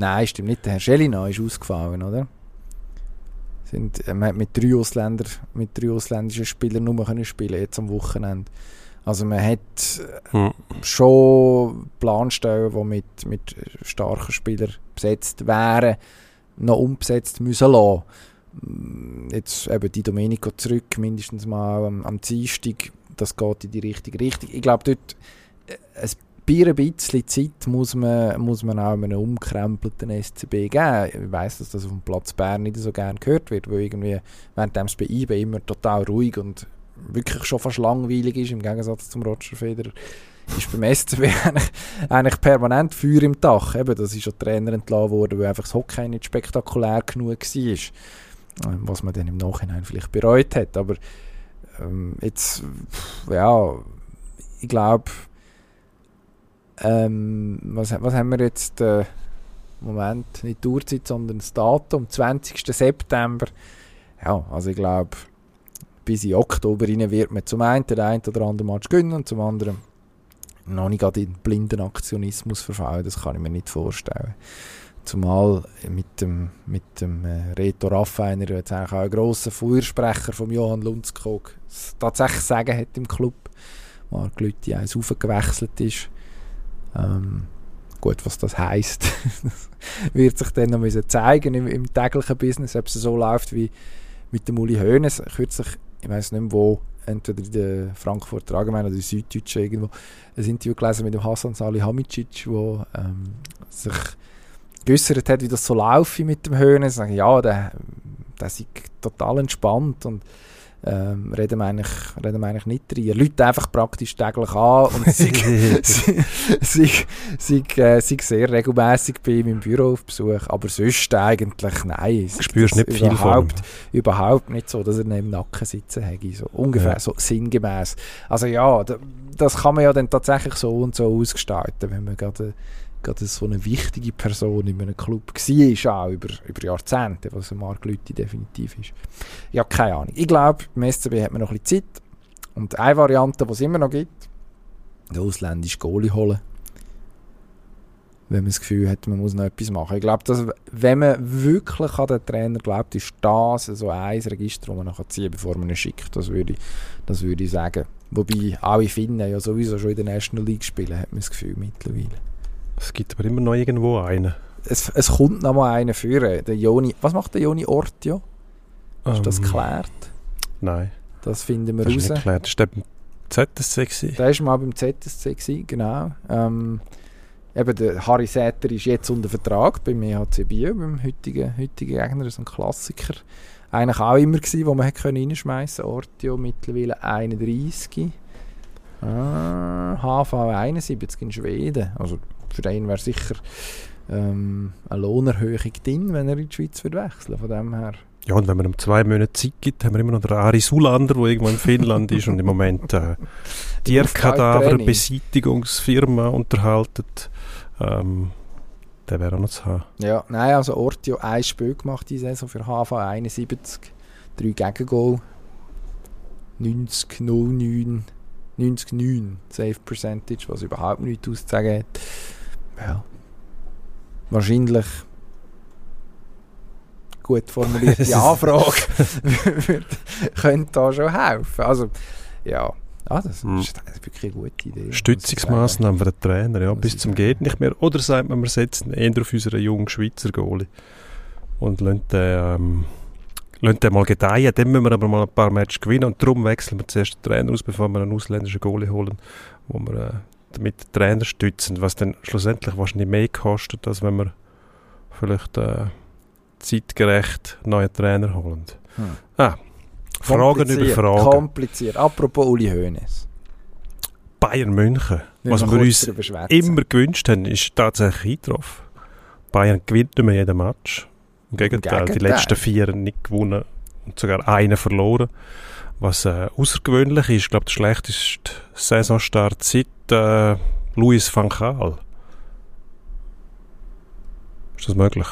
Nein, stimmt nicht. Der Herr Schelina ist ausgefallen, oder? Sind, äh, man hat mit drei, Ausländer, mit drei ausländischen Spielern nur können spielen jetzt am Wochenende. Also man hat hm. schon Planstellen, die mit, mit starken Spielern besetzt wären, noch umbesetzt müssen lassen. Jetzt eben die Domenico zurück, mindestens mal am, am Dienstag, das geht in die richtige Richtung. Ich glaube, dort äh, es bei ein bisschen Zeit muss man, muss man auch einem umkrempelten SCB geben. Ich weiss, dass das auf dem Platz Bern nicht so gerne gehört wird, weil irgendwie während dem bei IB immer total ruhig und wirklich schon fast langweilig ist, im Gegensatz zum Roger Federer ist beim SCB eigentlich, eigentlich permanent Feuer im Dach. Eben, das ist schon Trainer entlassen worden, weil einfach das Hockey nicht spektakulär genug war. Was man dann im Nachhinein vielleicht bereut hat. Aber ähm, jetzt, ja, ich glaube, ähm, was, was haben wir jetzt? Äh, Moment, nicht die Uhrzeit, sondern das Datum, 20. September. Ja, also ich glaube, bis in Oktober rein wird man zum einen den einen oder anderen Match gewinnen und zum anderen noch nicht in blinden Aktionismus verfallen. Das kann ich mir nicht vorstellen. Zumal mit dem, mit dem äh, Reto Raffiner, jetzt eigentlich auch ein grosser Feuersprecher von Johann Lundskog, tatsächlich sagen hat im Club, Marc Lüthi eins aufgewechselt ist. Ähm, gut, was das heisst, wird sich dann noch zeigen im, im täglichen Business, ob es so läuft wie mit dem Uli Hoeneß. Kürzlich, ich weiß nicht mehr wo, entweder in der Frankfurter Allgemeinen oder in der Süddeutschen irgendwo, ein Interview gelesen mit dem Hasan Salihamidzic, wo ähm, sich geäußert hat, wie das so laufe mit dem Hoeneß. Ja, der, der ist total entspannt und ähm, reden, wir eigentlich, reden wir eigentlich nicht drin. Er läutet einfach praktisch täglich an und sie sind äh, sehr regelmäßig bei ihm im Büro auf Besuch, aber sonst eigentlich nein. Spürst nicht viel überhaupt, von Überhaupt nicht so, dass er neben dem Nacken sitzen hätte, so ungefähr, ja. so sinngemäß. Also ja, das kann man ja dann tatsächlich so und so ausgestalten, wenn man gerade gerade so eine wichtige Person in einem Club war, auch über, über Jahrzehnte, was ein Mark Lüthi definitiv ist. Ja, keine Ahnung. Ich glaube, beim SCB hat man noch ein Zeit. Und eine Variante, die es immer noch gibt, den ausländischen Goalie holen. Wenn man das Gefühl hat, man muss noch etwas machen. Ich glaube, dass, wenn man wirklich an den Trainer glaubt, ist das so ein Register, das man noch ziehen kann, bevor man ihn schickt. Das würde, das würde ich sagen. Wobei alle Finnen ja sowieso schon in der National League spielen, hat man das Gefühl mittlerweile. Es gibt aber immer noch irgendwo einen. Es, es kommt noch mal einer für. Der Joni, was macht der Joni Ortio? Ist um, das ähm, geklärt? Nein. Das finden wir das raus. Ist nicht geklärt. Ist der beim ZSC gewesen? Der war mal beim ZSC, gewesen, genau. Ähm, eben der Harry Säter ist jetzt unter Vertrag beim EHC Biel, beim heutigen, heutigen Gegner, ist ein Klassiker. eigentlich auch immer gewesen, wo man hätte können reinschmeißen konnte. Ortio mittlerweile 31. Ah, HV 71 in Schweden. Also für den wäre sicher ähm, eine Lohnerhöhung drin, wenn er in die Schweiz würde wechseln Von dem her. Ja, und wenn man ihm zwei Monate Zeit gibt, haben wir immer noch den Ari Sulander, der irgendwo in Finnland ist und im Moment äh, Tierkadaver-Beseitigungsfirma unterhalten. Ähm, der wäre auch noch zu haben. Ja, nein, also Ortio ein Spiel gemacht diese Saison für HV 71. Drei Gegengol. 90, 09, 90, 9 Safe Percentage, was überhaupt nichts auszusagen hat. Ja. Wahrscheinlich gut formulierte Anfrage könnte da schon helfen. Also, ja. Ah, das Hm. ist, ist wirklich eine gute Idee. Stützungsmaßnahmen für den Trainer, ja, bis zum geht nicht mehr. Oder sagt man, wir setzen eher auf unseren jungen Schweizer Goalie und lassen den, ähm, lassen den mal gedeihen. Dann müssen wir aber mal ein paar Matches gewinnen und darum wechseln wir zuerst den Trainer aus, bevor wir einen ausländischen Goalie holen, wo wir äh, den Trainer stützen, was dann schlussendlich wahrscheinlich mehr kostet, als wenn wir vielleicht äh, zeitgerecht neuen Trainer holen. Hm. Ah, Fragen über Fragen. Kompliziert. Apropos Uli Hoeneß. Bayern München, was wir uns immer gewünscht haben, ist tatsächlich eingetroffen. Bayern gewinnt nicht mehr jeden Match. Im Gegenteil, die Gegenteil. letzten vier nicht gewonnen und sogar einen verloren. Was äh, außergewöhnlich ist, ich glaube, der schlechteste Saisonstart seit äh, Luis van Gaal. Ist das möglich?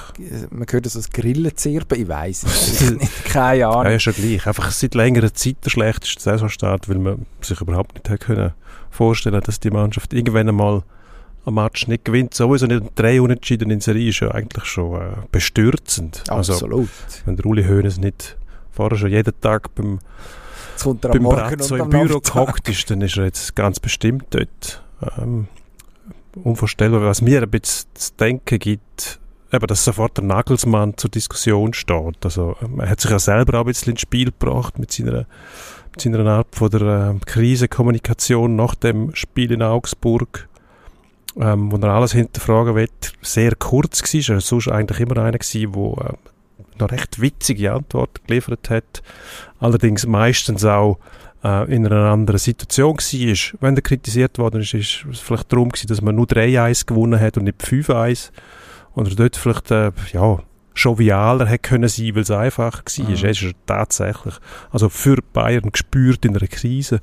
Man hört das als Grillenzirpen, ich weiß es nicht. Keine Ahnung. Ja, ist ja gleich. Einfach seit längerer Zeit der schlechteste Saisonstart, weil man sich überhaupt nicht hätte können vorstellen dass die Mannschaft irgendwann einmal ein Match nicht gewinnt. Sowieso nicht drei Unentschieden in Serie ist ja eigentlich schon äh, bestürzend. Also, Absolut. wenn der Uli Hoeneß nicht vorher schon jeden Tag beim, Jetzt kommt er am beim Morgen Brazzo und im Büro gehockt ist, dann ist er jetzt ganz bestimmt dort. Ähm, unvorstellbar, was mir ein bisschen zu denken gibt, eben, dass sofort der Nagelsmann zur Diskussion steht. Also, ähm, er hat sich ja selber auch ein bisschen ins Spiel gebracht mit seiner, mit seiner Art von der ähm, Krisenkommunikation nach dem Spiel in Augsburg, ähm, wo er alles hinterfragen will. Sehr kurz war, er war sonst eigentlich immer einer der ähm, noch recht witzige Antworten geliefert hat. Allerdings meistens auch äh, in einer anderen Situation war. Wenn er kritisiert worden ist, ist es vielleicht darum gewesen, dass man nur 3-1 gewonnen hat und nicht 5-1. Oder dort vielleicht, äh, ja, jovialer hätte können sein, weil es einfacher war. Mhm. Es ist er tatsächlich, also für Bayern gespürt in einer Krise.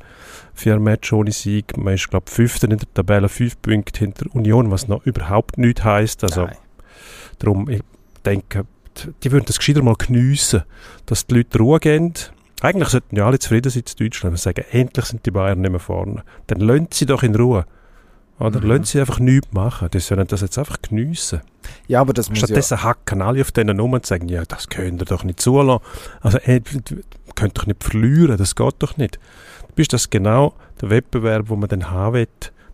Vier Match ohne Sieg. Man ist, glaube ich, Fünfter in der Tabelle, fünf Punkte hinter Union, was noch überhaupt nichts heisst. Also, Nein. Darum, ich denke, die- würden das gescheiter mal geniessen, dass die Leute Ruhe geben. Eigentlich sollten ja alle zufrieden sein in Deutschland und sagen, endlich sind die Bayern nicht mehr vorne. Dann lönt sie doch in Ruhe. Oder Mhm. sie einfach nichts machen. Die sollen das jetzt einfach geniessen. Ja, aber das muss ja... Stattdessen hacken alle auf denen um und sagen, ja, das könnt ihr doch nicht zulassen. Also, ihr könnt doch nicht verlieren, das geht doch nicht. Du bist das genau der Wettbewerb, wo man dann haben will,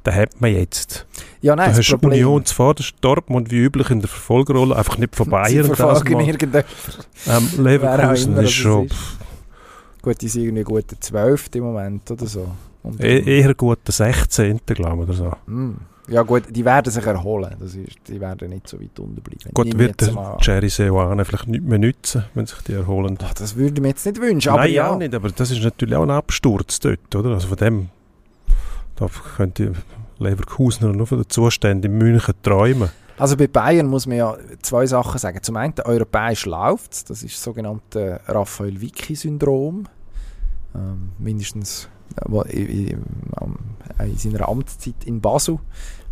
den hat man jetzt. Ja, nein, du das hast Problem... Union zuvorderst, Dortmund wie üblich in der Verfolgerrolle, einfach nicht von Sie Bayern. das verfolgen mal. irgendeinen... Ähm, Leverkusen immer ist schon ist. Gut, die sind irgendwie gut der 12. im Moment oder so. E eher gut der 16. glaube ich, oder so. Mm. Ja gut, die werden sich erholen. Das ist, die werden nicht so weit unten bleiben. Gut, wird der. Jerry Seoane vielleicht nicht mehr nützen, wenn sich die erholen. Ach, das würde ich mir jetzt nicht wünschen. Aber Nein, ja, auch nicht, aber das ist natürlich auch ein Absturz dort, oder? Also von dem, da könnte Leverkusen nur von den Zuständen in München träumen. Also bei Bayern muss man ja zwei Sachen sagen. Zum einen, europäisch läuft es. Das ist das sogenannte Raphael Vicky-Syndrom. Ähm, mindestens äh, wo- in, seiner Amtszeit in Basel,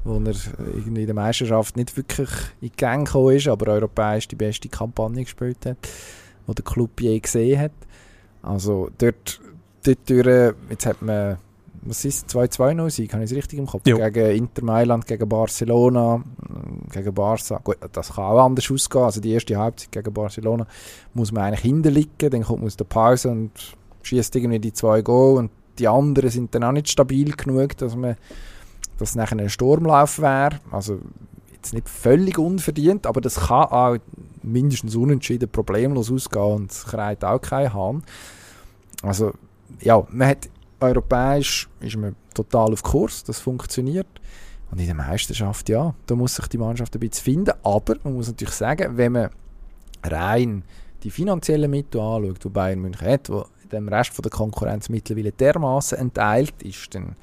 wo er irgendwie in der Meisterschaft nicht wirklich in die Gang gekommen ist, aber europäisch die beste Kampagne gespielt hat, die der Club je gesehen hat. Also dort, dort durch, jetzt hat man, was ist es, 2-2 Sieg, habe ich es richtig im Kopf? Jo. Gegen Inter Mailand, gegen Barcelona, gegen Barca. Gut, das kann auch anders ausgehen. Also die erste Halbzeit gegen Barcelona muss man eigentlich hinterliegen, dann kommt man aus der Pause und schießt irgendwie die zwei Goal und die anderen sind dann auch nicht stabil genug, dass man dass es nachher ein Sturmlauf wäre. Also jetzt nicht völlig unverdient, aber das kann auch mindestens unentschieden problemlos ausgehen und es kreit auch kein Hahn. Also ja, man hat europäisch ist man total auf Kurs, das funktioniert. Und in der Meisterschaft, ja, da muss sich die Mannschaft ein bisschen finden. Aber man muss natürlich sagen, wenn man rein die finanziellen Mittel anschaut, die Bayern München hat, wo dem Rest der Konkurrenz mittlerweile dermaßen entteilt ist, dann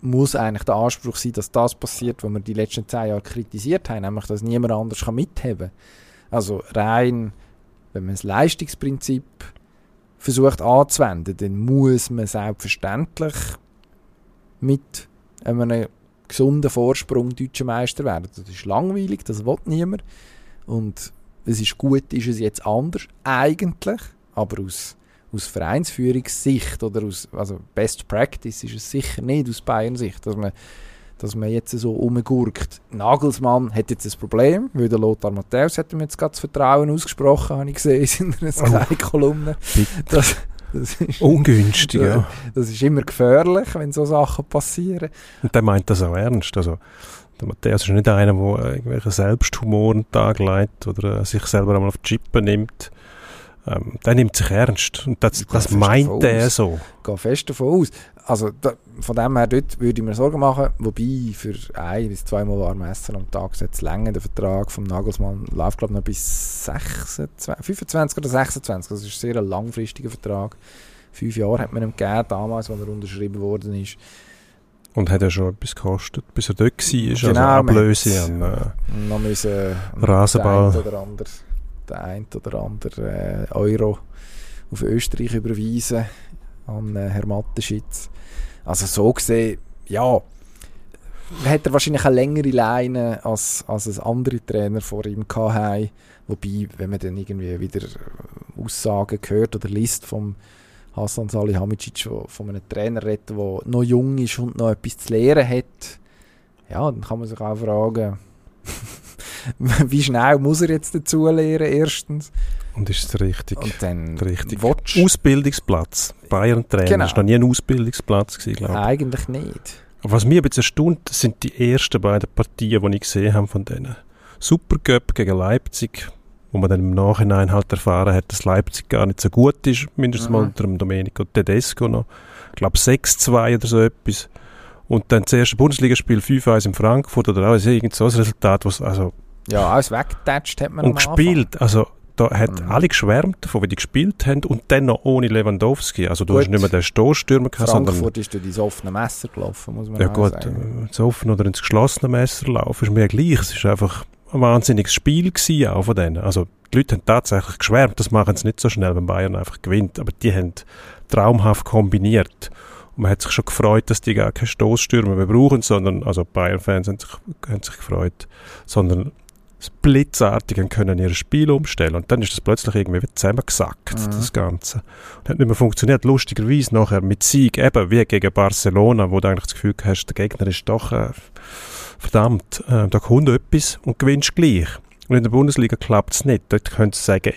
muss eigentlich der Anspruch sein, dass das passiert, was wir die letzten zehn Jahre kritisiert haben, nämlich, dass niemand anders kann mitheben kann. Also rein, wenn man das Leistungsprinzip versucht anzuwenden, dann muss man selbstverständlich mit einem gesunden Vorsprung deutscher Meister werden. Das ist langweilig, das will niemand. Und es ist gut, ist es jetzt anders, eigentlich, aber aus, aus Vereinsführungssicht oder aus also Best Practice ist es sicher nicht aus Bayern-Sicht, dass man, dass man jetzt so umgurkt. Nagelsmann hat jetzt ein Problem, weil der Lothar Matthäus hat ihm jetzt gerade das Vertrauen ausgesprochen, habe ich gesehen in einer Sky-Kolumne. Oh, das ist, Ungünstig, ja. Das ist immer gefährlich, wenn so Sachen passieren. Und der meint das auch ernst. Also, der Matthäus ist nicht einer, der irgendwelche Selbsthumor einen Tag leitet oder sich selber einmal auf die Chippe nimmt. Ähm, der nimmt sich ernst. Und das, das meint er so. Ich gehe fest davon aus. Also da, von dem her dort würde ich mir Sorgen machen. Wobei für ein bis zweimal warme Essen am Tag jetzt länger der Vertrag vom Nagelsmann läuft glaube ich noch bis 26, 25 oder 26. Das ist ein sehr langfristiger Vertrag. Fünf Jahre hat man ihm gegeben, damals, als er unterschrieben worden ist. Und hat ja schon etwas gekostet, bis er dort war. Genau, also Ablöse an äh, noch müssen, Rasenball. Der oder andere, der ein oder andere äh, Euro auf Österreich überweisen an äh, Herr Matteschitz. Also so gesehen, ja, hat er wahrscheinlich eine längere Leine als, als andere Trainer vor ihm gehabt. Wobei, wenn man dann irgendwie wieder Aussagen hört oder liest vom Hasan Salihamidzic von einem Trainer redet, der noch jung ist und noch etwas zu lernen hat, ja, dann kann man sich auch fragen, wie schnell muss er jetzt dazu lernen, erstens. Und ist es richtig? Und dann richtig. Ausbildungsplatz. Bayern-Trainer. Genau. Das war noch nie ein Ausbildungsplatz, glaube ich. Eigentlich nicht. was mich bisschen erstaunt, sind die ersten beiden Partien, die ich gesehen habe von denen. Supercup gegen Leipzig, wo man dann im Nachhinein halt erfahren hat, dass Leipzig gar nicht so gut ist, mindestens mhm. mal unter dem Domenico Tedesco noch. Ich glaube 6-2 oder so etwas. Und dann das erste Bundesligaspiel 5-1 in Frankfurt oder auch irgend so ein Resultat, was also... Ja, alles weggetatscht hat man Und gespielt, also da hat mhm. alle geschwärmt davon, wie die gespielt haben und dann noch ohne Lewandowski. Also du gut. hast nicht mehr den Stoßstürmer gehabt, Frankfurt ist durch ins offene Messer gelaufen, muss man ja, gut, sagen. ins offene oder ins geschlossene Messer laufen ist mir ja gleich. Es ist einfach ein wahnsinniges Spiel gewesen, auch von denen. Also die Leute haben tatsächlich geschwärmt, das machen sie nicht so schnell, wenn Bayern einfach gewinnt, aber die haben traumhaft kombiniert. Und man hat sich schon gefreut, dass die gar keine Stoßstürmer mehr brauchen, sondern, also Bayern-Fans haben sich, haben sich gefreut, sondern blitzartig können ihr Spiel umstellen und dann ist das plötzlich irgendwie zusammengesackt, mhm. das Ganze. Und hat nicht mehr funktioniert. Lustigerweise nachher mit Sieg, eben wie gegen Barcelona, wo du eigentlich das Gefühl hast, der Gegner ist doch äh, verdammt, äh, da kommt etwas und gewinnst gleich. Und in der Bundesliga klappt es nicht. Dort könntest du sagen,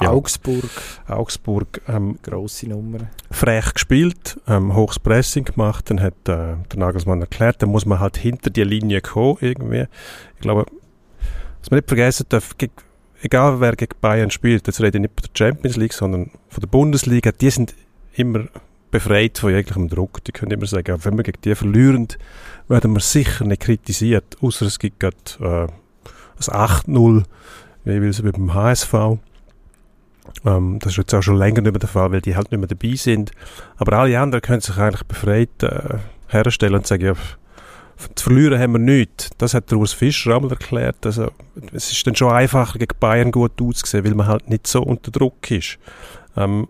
ja, Augsburg. Augsburg. Ähm, Grosse Nummer. Frech gespielt, ähm, hohes Pressing gemacht, dann hat äh, der Nagelsmann erklärt, dann muss man halt hinter die Linie kommen irgendwie. Ich glaube, was man nicht vergessen darf, egal wer gegen Bayern spielt, jetzt rede ich nicht von der Champions League, sondern von der Bundesliga, die sind immer befreit von jeglichem Druck. Die können immer sagen, wenn wir gegen die verlieren, werden wir sicher nicht kritisiert, außer es gibt gerade äh, ein 8-0, wie will es mit dem HSV. Ähm, das ist jetzt auch schon länger nicht mehr der Fall, weil die halt nicht mehr dabei sind. Aber alle anderen können sich eigentlich befreit äh, herstellen und sagen, ja, zu verlieren haben wir nichts. Das hat der Urs Fischer einmal erklärt. Also, es ist dann schon einfacher, gegen Bayern gut auszusehen, weil man halt nicht so unter Druck ist. Ähm,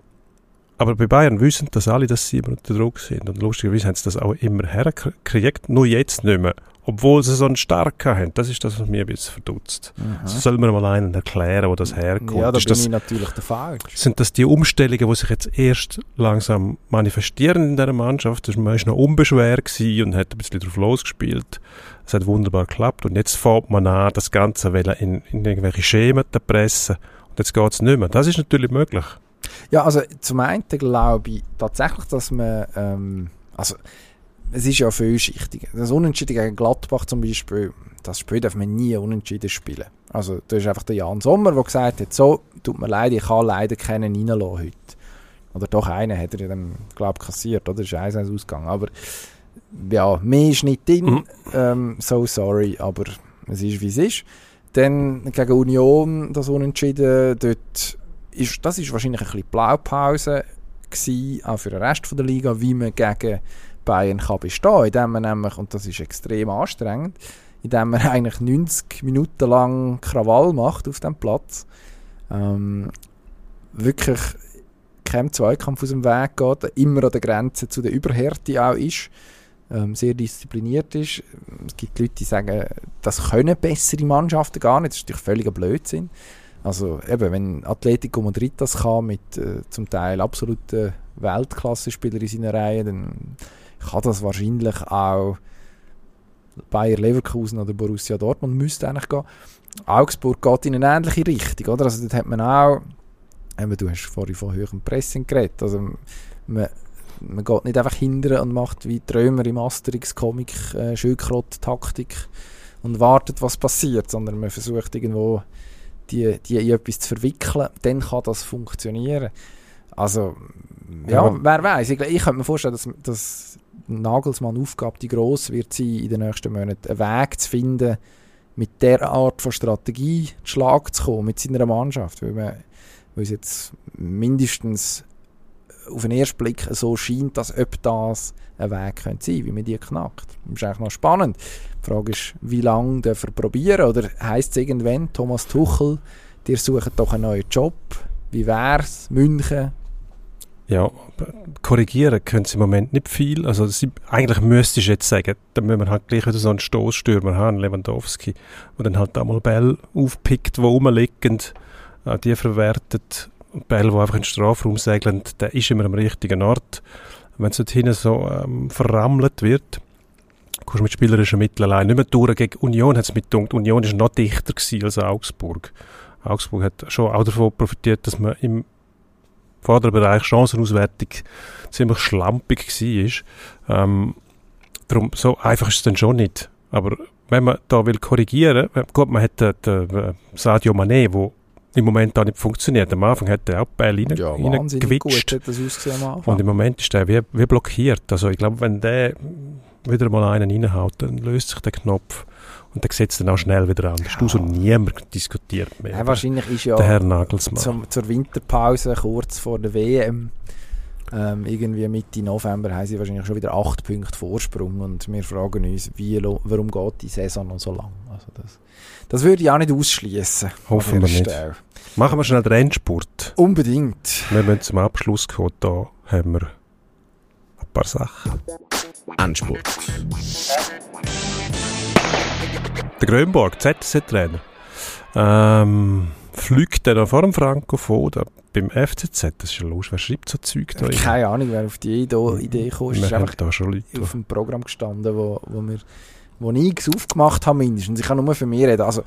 aber bei Bayern wissen das alle, dass sie immer unter Druck sind. Und lustigerweise haben sie das auch immer hergekriegt, nur jetzt nicht mehr obwohl sie so einen starken haben. Das ist das, was mir ein bisschen verdutzt. Mhm. So soll mir mal einen erklären, wo das herkommt. Ja, da ist bin das, ich natürlich der Falsch. Sind das die Umstellungen, die sich jetzt erst langsam manifestieren in dieser Mannschaft? Man war noch unbeschwert und hat ein bisschen drauf losgespielt. Es hat wunderbar geklappt und jetzt fängt man an, das Ganze in, in irgendwelche Schemen zu pressen und jetzt geht es nicht mehr. Das ist natürlich möglich. Ja, also zum einen glaube ich tatsächlich, dass man ähm, also es ist ja vielschichtig. Das Unentschieden gegen Gladbach zum Beispiel, das Spiel darf man nie unentschieden spielen. Also da ist einfach der Jan Sommer, der gesagt hat, so, tut mir leid, ich kann leider keinen reinlassen heute. Oder doch einen hat er dann, glaube ich, kassiert, oder? Das ist eins ausgegangen. Aber ja, mehr ist nicht drin. Mhm. Ähm, so sorry, aber es ist, wie es ist. Dann gegen Union, das Unentschieden, dort ist, das ist wahrscheinlich ein bisschen Blaupause gewesen, auch für den Rest von der Liga, wie man gegen Bayern kann bestehen, indem man nämlich, und das ist extrem anstrengend, indem man eigentlich 90 Minuten lang Krawall macht auf dem Platz, ähm, wirklich keinem Zweikampf aus dem Weg geht, immer an der Grenze zu der Überhärte auch ist, ähm, sehr diszipliniert ist. Es gibt Leute, die sagen, das können bessere Mannschaften gar nicht, das ist natürlich völliger Blödsinn. Also eben, wenn Atletico Madrid das kann, mit äh, zum Teil absoluten Weltklasse-Spielern in seiner Reihe, dann kann das wahrscheinlich auch Bayer Leverkusen oder Borussia Dortmund müsste eigentlich gehen. Augsburg geht in eine ähnliche Richtung, oder? Also dort hat man auch, eben, du hast vorhin von höherem Pressing geredet, also man, man geht nicht einfach hindern und macht wie Trömer im Asterix-Comic äh, Schildkrott-Taktik und wartet, was passiert, sondern man versucht irgendwo die, die in etwas zu verwickeln, dann kann das funktionieren. Also, ja, ja. wer weiß. Ich, ich könnte mir vorstellen, dass, dass Nagelsmann Aufgabe die gross wird sein, in den nächsten Monaten einen Weg zu finden, mit der Art von Strategie zu Schlag zu kommen, mit seiner Mannschaft. Weil, man, weil es jetzt mindestens auf den ersten Blick so scheint, dass ob das ein Weg könnte sein wie man die knackt. Das ist eigentlich noch spannend. Die Frage ist, wie lange dürfen wir probieren? Oder heisst es irgendwann, Thomas Tuchel, dir suchen doch einen neuen Job? Wie wär's? München? Ja, korrigieren können sie im Moment nicht viel. Also sie, eigentlich müsste ich jetzt sagen, dann müssen wir halt gleich wieder so einen Stoßstürmer haben, Lewandowski, der dann halt einmal Bälle aufpickt, die rumliegen, äh, die verwertet. Bälle, die einfach in den Strafraum segeln, der ist immer am richtigen Ort. Wenn es dort hinten so ähm, verrammelt wird, kommst du mit spielerischen Mitteln allein nicht mehr durch. Gegen Union hat es mit gedacht, Union ist noch dichter als Augsburg. Augsburg hat schon auch davon profitiert, dass man im Vorderbereich Chancenauswertung ziemlich schlampig war. Ähm, darum, so einfach ist es dann schon nicht. Aber wenn man da will korrigieren, gut, man hat den, den Sadio Mané, der im Moment da nicht funktioniert. Am Anfang hat er auch Bälle rein, ja. Und im Moment ist er wie, wie blockiert. Also ich glaube, wenn der wieder mal einen reinhaut, dann löst sich der Knopf und dann sieht es dann auch schnell wieder anders ja. aus und niemand diskutiert mehr. Ja, wahrscheinlich ist ja der Herr Nagelsmann. Zum, zur Winterpause kurz vor der WM ähm, irgendwie Mitte November haben sie wahrscheinlich schon wieder acht Punkte Vorsprung und wir fragen uns, wie, warum geht die Saison noch so lang? Also das, das würde ich auch nicht ausschließen. Hoffen wir nicht. Stelle. Machen wir schnell den Endspurt. Unbedingt. Wir müssen zum Abschluss kommen. Da haben wir ein paar Sachen. Endspurt. Der Grönborg, ZSC-Trainer, ähm, fliegt er noch vor dem Franco da beim FCZ. Das ist ja los. Wer schreibt so Zeug da? Keine Ahnung, wer auf die Idee kam. Es ist einfach da schon Leute, auf dem Programm gestanden, wo, wo, wir, wo ich aufgemacht habe mindestens. Ich kann nur für mich reden. Also,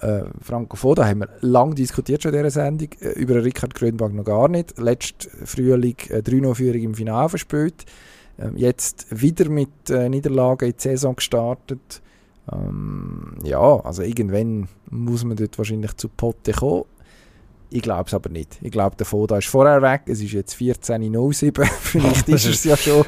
äh, Franco Foda haben wir lange diskutiert schon in dieser Sendung. Äh, über Richard Grönberg noch gar nicht. Letzt Frühling äh, 3-0-Führung im Finale verspielt. Äh, jetzt wieder mit äh, Niederlagen in die Saison gestartet. Ähm, ja, also irgendwann muss man dort wahrscheinlich zu Potte kommen. Ich glaube es aber nicht. Ich glaube, der Foda ist vorher weg. Es ist jetzt 14.07. Vielleicht ist es ja schon.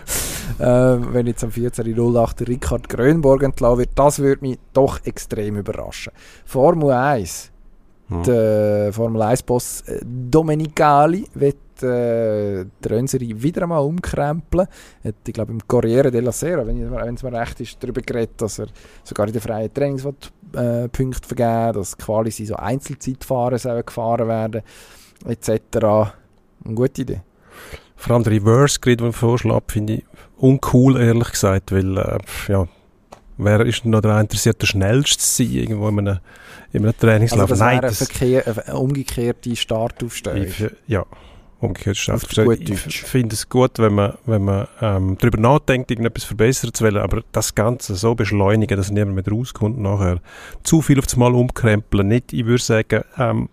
Äh, wenn jetzt am 14.08 der Richard Grönborg entlassen wird, das würde mich doch extrem überraschen. Formel 1. Hm. Der Formel 1-Boss äh, Domenicali wird äh, der Rönseri wieder einmal umkrempeln. Hat, ich glaube, im Corriere della Sera, wenn es mir recht ist, darüber geredet, dass er sogar in den freien Trainings äh, Punkte vergeben dass Quali so Einzelzeitfahren sollen gefahren werden, etc. Eine gute Idee. Vor allem der Reverse Grid, den vorschlägt, finde ich uncool, ehrlich gesagt, weil, äh, ja, wer ist noch daran interessiert, der schnellste zu sein, irgendwo in einem, in einem Trainingslauf? Also das Nein, das eine, eine umgekehrte Startaufstellung. ja, umgekehrt Strafverstellung. Ich finde es gut, wenn man, wenn man ähm, darüber nachdenkt, irgendetwas verbessern zu wollen, aber das Ganze so beschleunigen, dass niemand mehr rauskommt nachher. Zu viel auf das Mal umkrempeln. Nicht, ich würde sagen, ähm,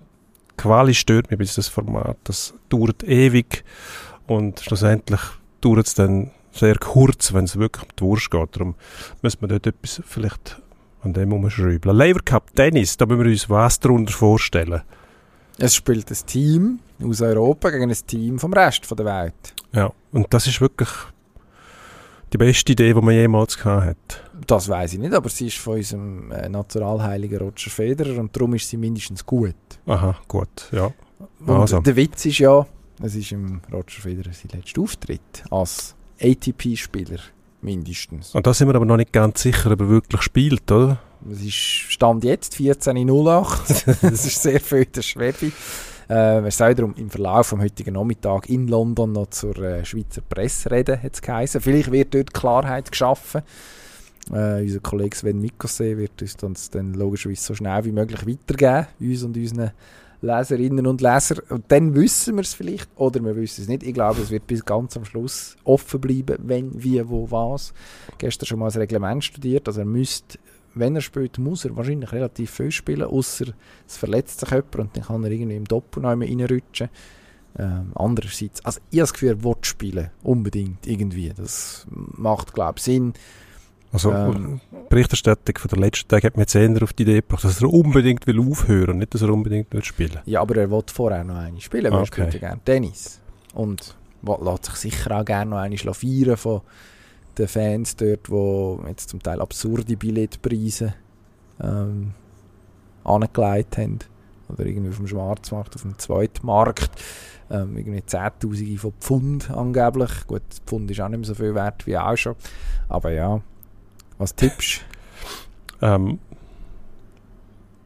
Quali stört mich bis das Format. Das dauert ewig und schlussendlich dauert es dann sehr kurz, wenn es wirklich um die Wurst geht. Darum müssen wir dort etwas vielleicht an dem umschreiben. Lever Cup Tennis, da müssen wir uns was darunter vorstellen. Es spielt ein Team aus Europa gegen ein Team vom Rest der Welt. Ja, und das ist wirklich die beste Idee, die man jemals gehabt hat. Das weiß ich nicht, aber sie ist von unserem äh, Nationalheiligen Roger Federer und darum ist sie mindestens gut. Aha, gut, ja. Und Also. der Witz ist ja, es ist im Roger Federer sein letzter Auftritt als ATP-Spieler mindestens. Und da sind wir aber noch nicht ganz sicher, ob er wirklich spielt, oder? Es ist Stand jetzt 14.08. das ist sehr viel der Schwebe. Äh, er soll darum im Verlauf vom heutigen Nachmittag in London noch zur äh, Schweizer Presse reden, hat es. Vielleicht wird dort Klarheit geschaffen. Äh, unser Kollege Sven Mikose wird uns das dann logischerweise so schnell wie möglich weitergeben, uns und unseren Leserinnen und Leser. Und dann wissen wir es vielleicht oder wir wissen es nicht. Ich glaube, es wird bis ganz am Schluss offen bleiben, wenn, wie, wo, was. Gestern schon mal das Reglement studiert, also er müsste wenn er spielt, muss er wahrscheinlich relativ viel spielen, außer es verletzt sich jemand und dann kann er irgendwie im Doppel noch einmal reinrutschen. Ähm, andererseits, also ich habe das Gefühl, er will spielen, unbedingt, irgendwie. Das macht, glaube ich, Sinn. Also, Ähm. die Berichterstattung von der letzten Tag hat mir jetzt eher auf die Idee gebracht, dass er unbedingt will aufhören, nicht, dass er unbedingt will spielen. Ja, aber er will vorher noch eine spielen, weil er Okay. spielt ja gerne Tennis. Und lässt sich sicher auch gerne noch eine feiern von den Fans dort, die jetzt zum Teil absurde Billetpreise ähm, angelegt haben. Oder irgendwie auf dem Schwarzmarkt, auf dem Zweitmarkt. Ähm, irgendwie Zehntausende von Pfund angeblich. Gut, Pfund ist auch nicht mehr so viel wert wie auch schon. Aber ja, was tippst Ähm,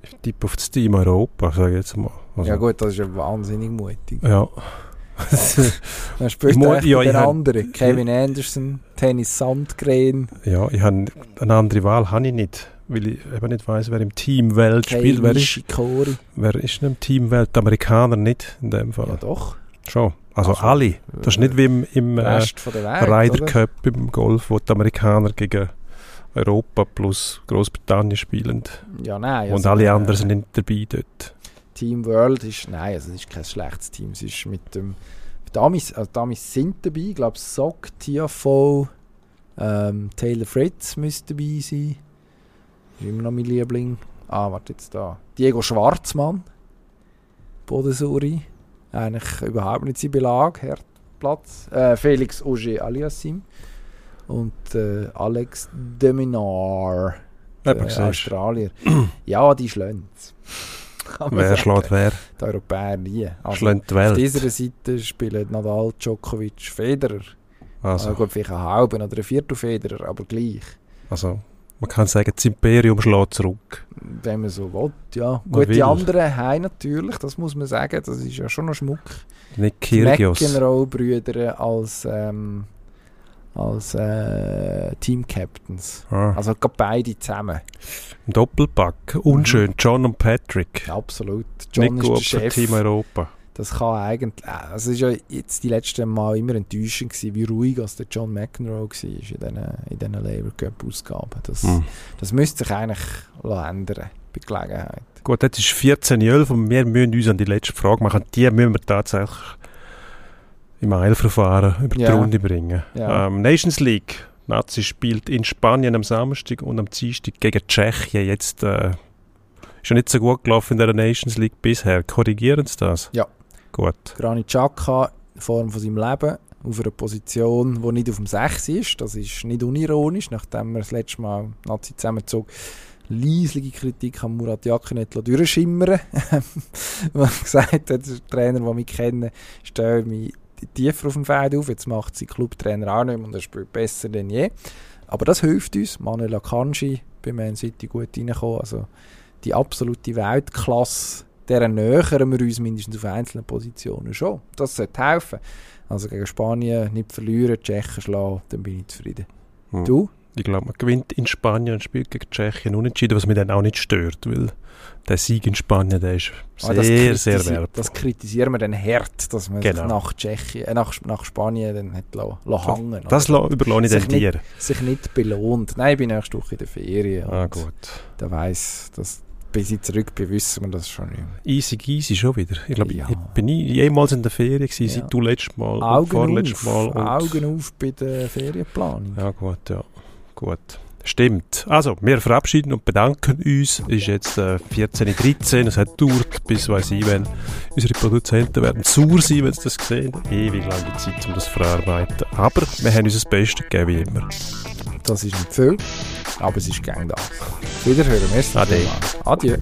ich tippe auf das Team Europa, sage ich jetzt mal. Also, Ja gut, das ist ja wahnsinnig mutig. Ja. Dann spielt er ja, den anderen. Kevin Anderson, Tennis Sandgren, ja, ich habe eine andere Wahl habe ich nicht, weil ich eben nicht weiß, wer im Team Welt spielt. Kei Wer ist, wer ist denn im Team Welt? Die Amerikaner nicht in dem Fall. Ja doch. Schon. Also, Also, alle. Das ist nicht wie im, im äh, Ryder? Cup im Golf, wo die Amerikaner gegen Europa plus Großbritannien spielen. Ja, nein. Und also, alle äh, anderen sind nicht dabei dort. Team World ist, nein, also es ist kein schlechtes Team. Es ist mit dem, die Amis, also die Amis sind dabei. Ich glaube, Sock, Tiafoe, ähm, Taylor Fritz müsste dabei sein. Ist immer noch mein Liebling. Ah, warte jetzt da. Diego Schwarzmann. Bodensuri. Eigentlich überhaupt nicht sein Belag. Herdplatz. Äh, Felix Auger Aliassim. Und äh, Alex Deminar. Der du. Australier. ja, die schlagen Wer schlägt wer? Die Europäer nie. Also, Schlägt die auf Welt. dieser Seite spielen Nadal, Djokovic, Federer. Also, gut, vielleicht ein halben oder ein Viertel Federer, aber gleich. also, man kann sagen, das Imperium schlägt zurück. Wenn man so will, ja. Man Gut, will. die anderen haben natürlich, das muss man sagen, das ist ja schon noch Schmuck. Nicht Die Kyrgios. McEnroe-Brüder als, ähm, als äh, Team-Captains. Ah, Also gerade beide zusammen. ein Doppelpack. Unschön. John und Patrick. Absolut. John nicht ist der Chef. Team Europa. Das kann eigentlich, also es ist ja jetzt die letzten Mal immer enttäuschend gewesen, wie ruhig als der John McEnroe war in diesen, in diesen Labour Cup Ausgaben. Das, Hm. das müsste sich eigentlich ändern bei Gelegenheit. Gut, jetzt ist 14.11 und wir müssen uns an die letzte Frage machen. Die müssen wir tatsächlich im Eilverfahren über die Ja. Runde bringen. Ja. Ähm, Nations League. Nazi spielt in Spanien am Samstag und am Dienstag gegen Tschechien. Jetzt äh, ist ja nicht so gut gelaufen in der Nations League bisher. Korrigieren Sie das? Ja. Gut. Granit Xhaka in Form von seinem Leben auf einer Position, die nicht auf dem 6 ist. Das ist nicht unironisch, nachdem er das letzte Mal Nazi zusammenzog. Leislige Kritik an Murat Yakin nicht durchschimmern Wo er gesagt hat, der Trainer, den wir kennen, stelle mich tiefer auf dem Feld auf. Jetzt macht sein Clubtrainer auch nicht mehr und er spielt besser denn je. Aber das hilft uns. Manuel Akanji bei Man City gut reingekommen. Also die absolute Weltklasse, deren nähern wir uns mindestens auf einzelnen Positionen schon. Das sollte helfen. Also gegen Spanien nicht verlieren, Tschechen schlagen, dann bin ich zufrieden. Hm. Du? Ich glaube, man gewinnt in Spanien und spielt gegen Tschechien unentschieden, was mich dann auch nicht stört, weil der Sieg in Spanien, der ist Ah, sehr, das sehr wertvoll. Das kritisieren wir dann hart, dass man Genau. sich nach, Tschechien, äh, nach, nach Spanien dann hat la, la So, hängen Das überlasse ich Sich dann dir. sich nicht belohnt. Nein, ich bin nächste Woche in der Ferien. Ah, und gut. Der weiss, dass bis ich zurück bin, wissen wir das schon nicht mehr. Easy easy schon wieder. Ich glaube, Ja. ich bin nie, jemals in der Ferien gewesen, Ja. seit du letztes Mal und Augen vorletztes auf, Mal. Und Augen auf bei der Ferienplanung. Ja, gut, ja. Gut. Stimmt. Also, wir verabschieden und bedanken uns. Es ist jetzt äh, 14.13 Uhr. Es hat gedauert, bis weiss ich, wenn unsere Produzenten werden sauer sein, wenn sie das sehen. Ewig lange Zeit, um das zu verarbeiten. Aber wir haben uns das Beste gegeben, wie immer. Das ist nicht viel, aber es ist gern das. Wiederhören. Merci. Ade. vielmals. Adieu.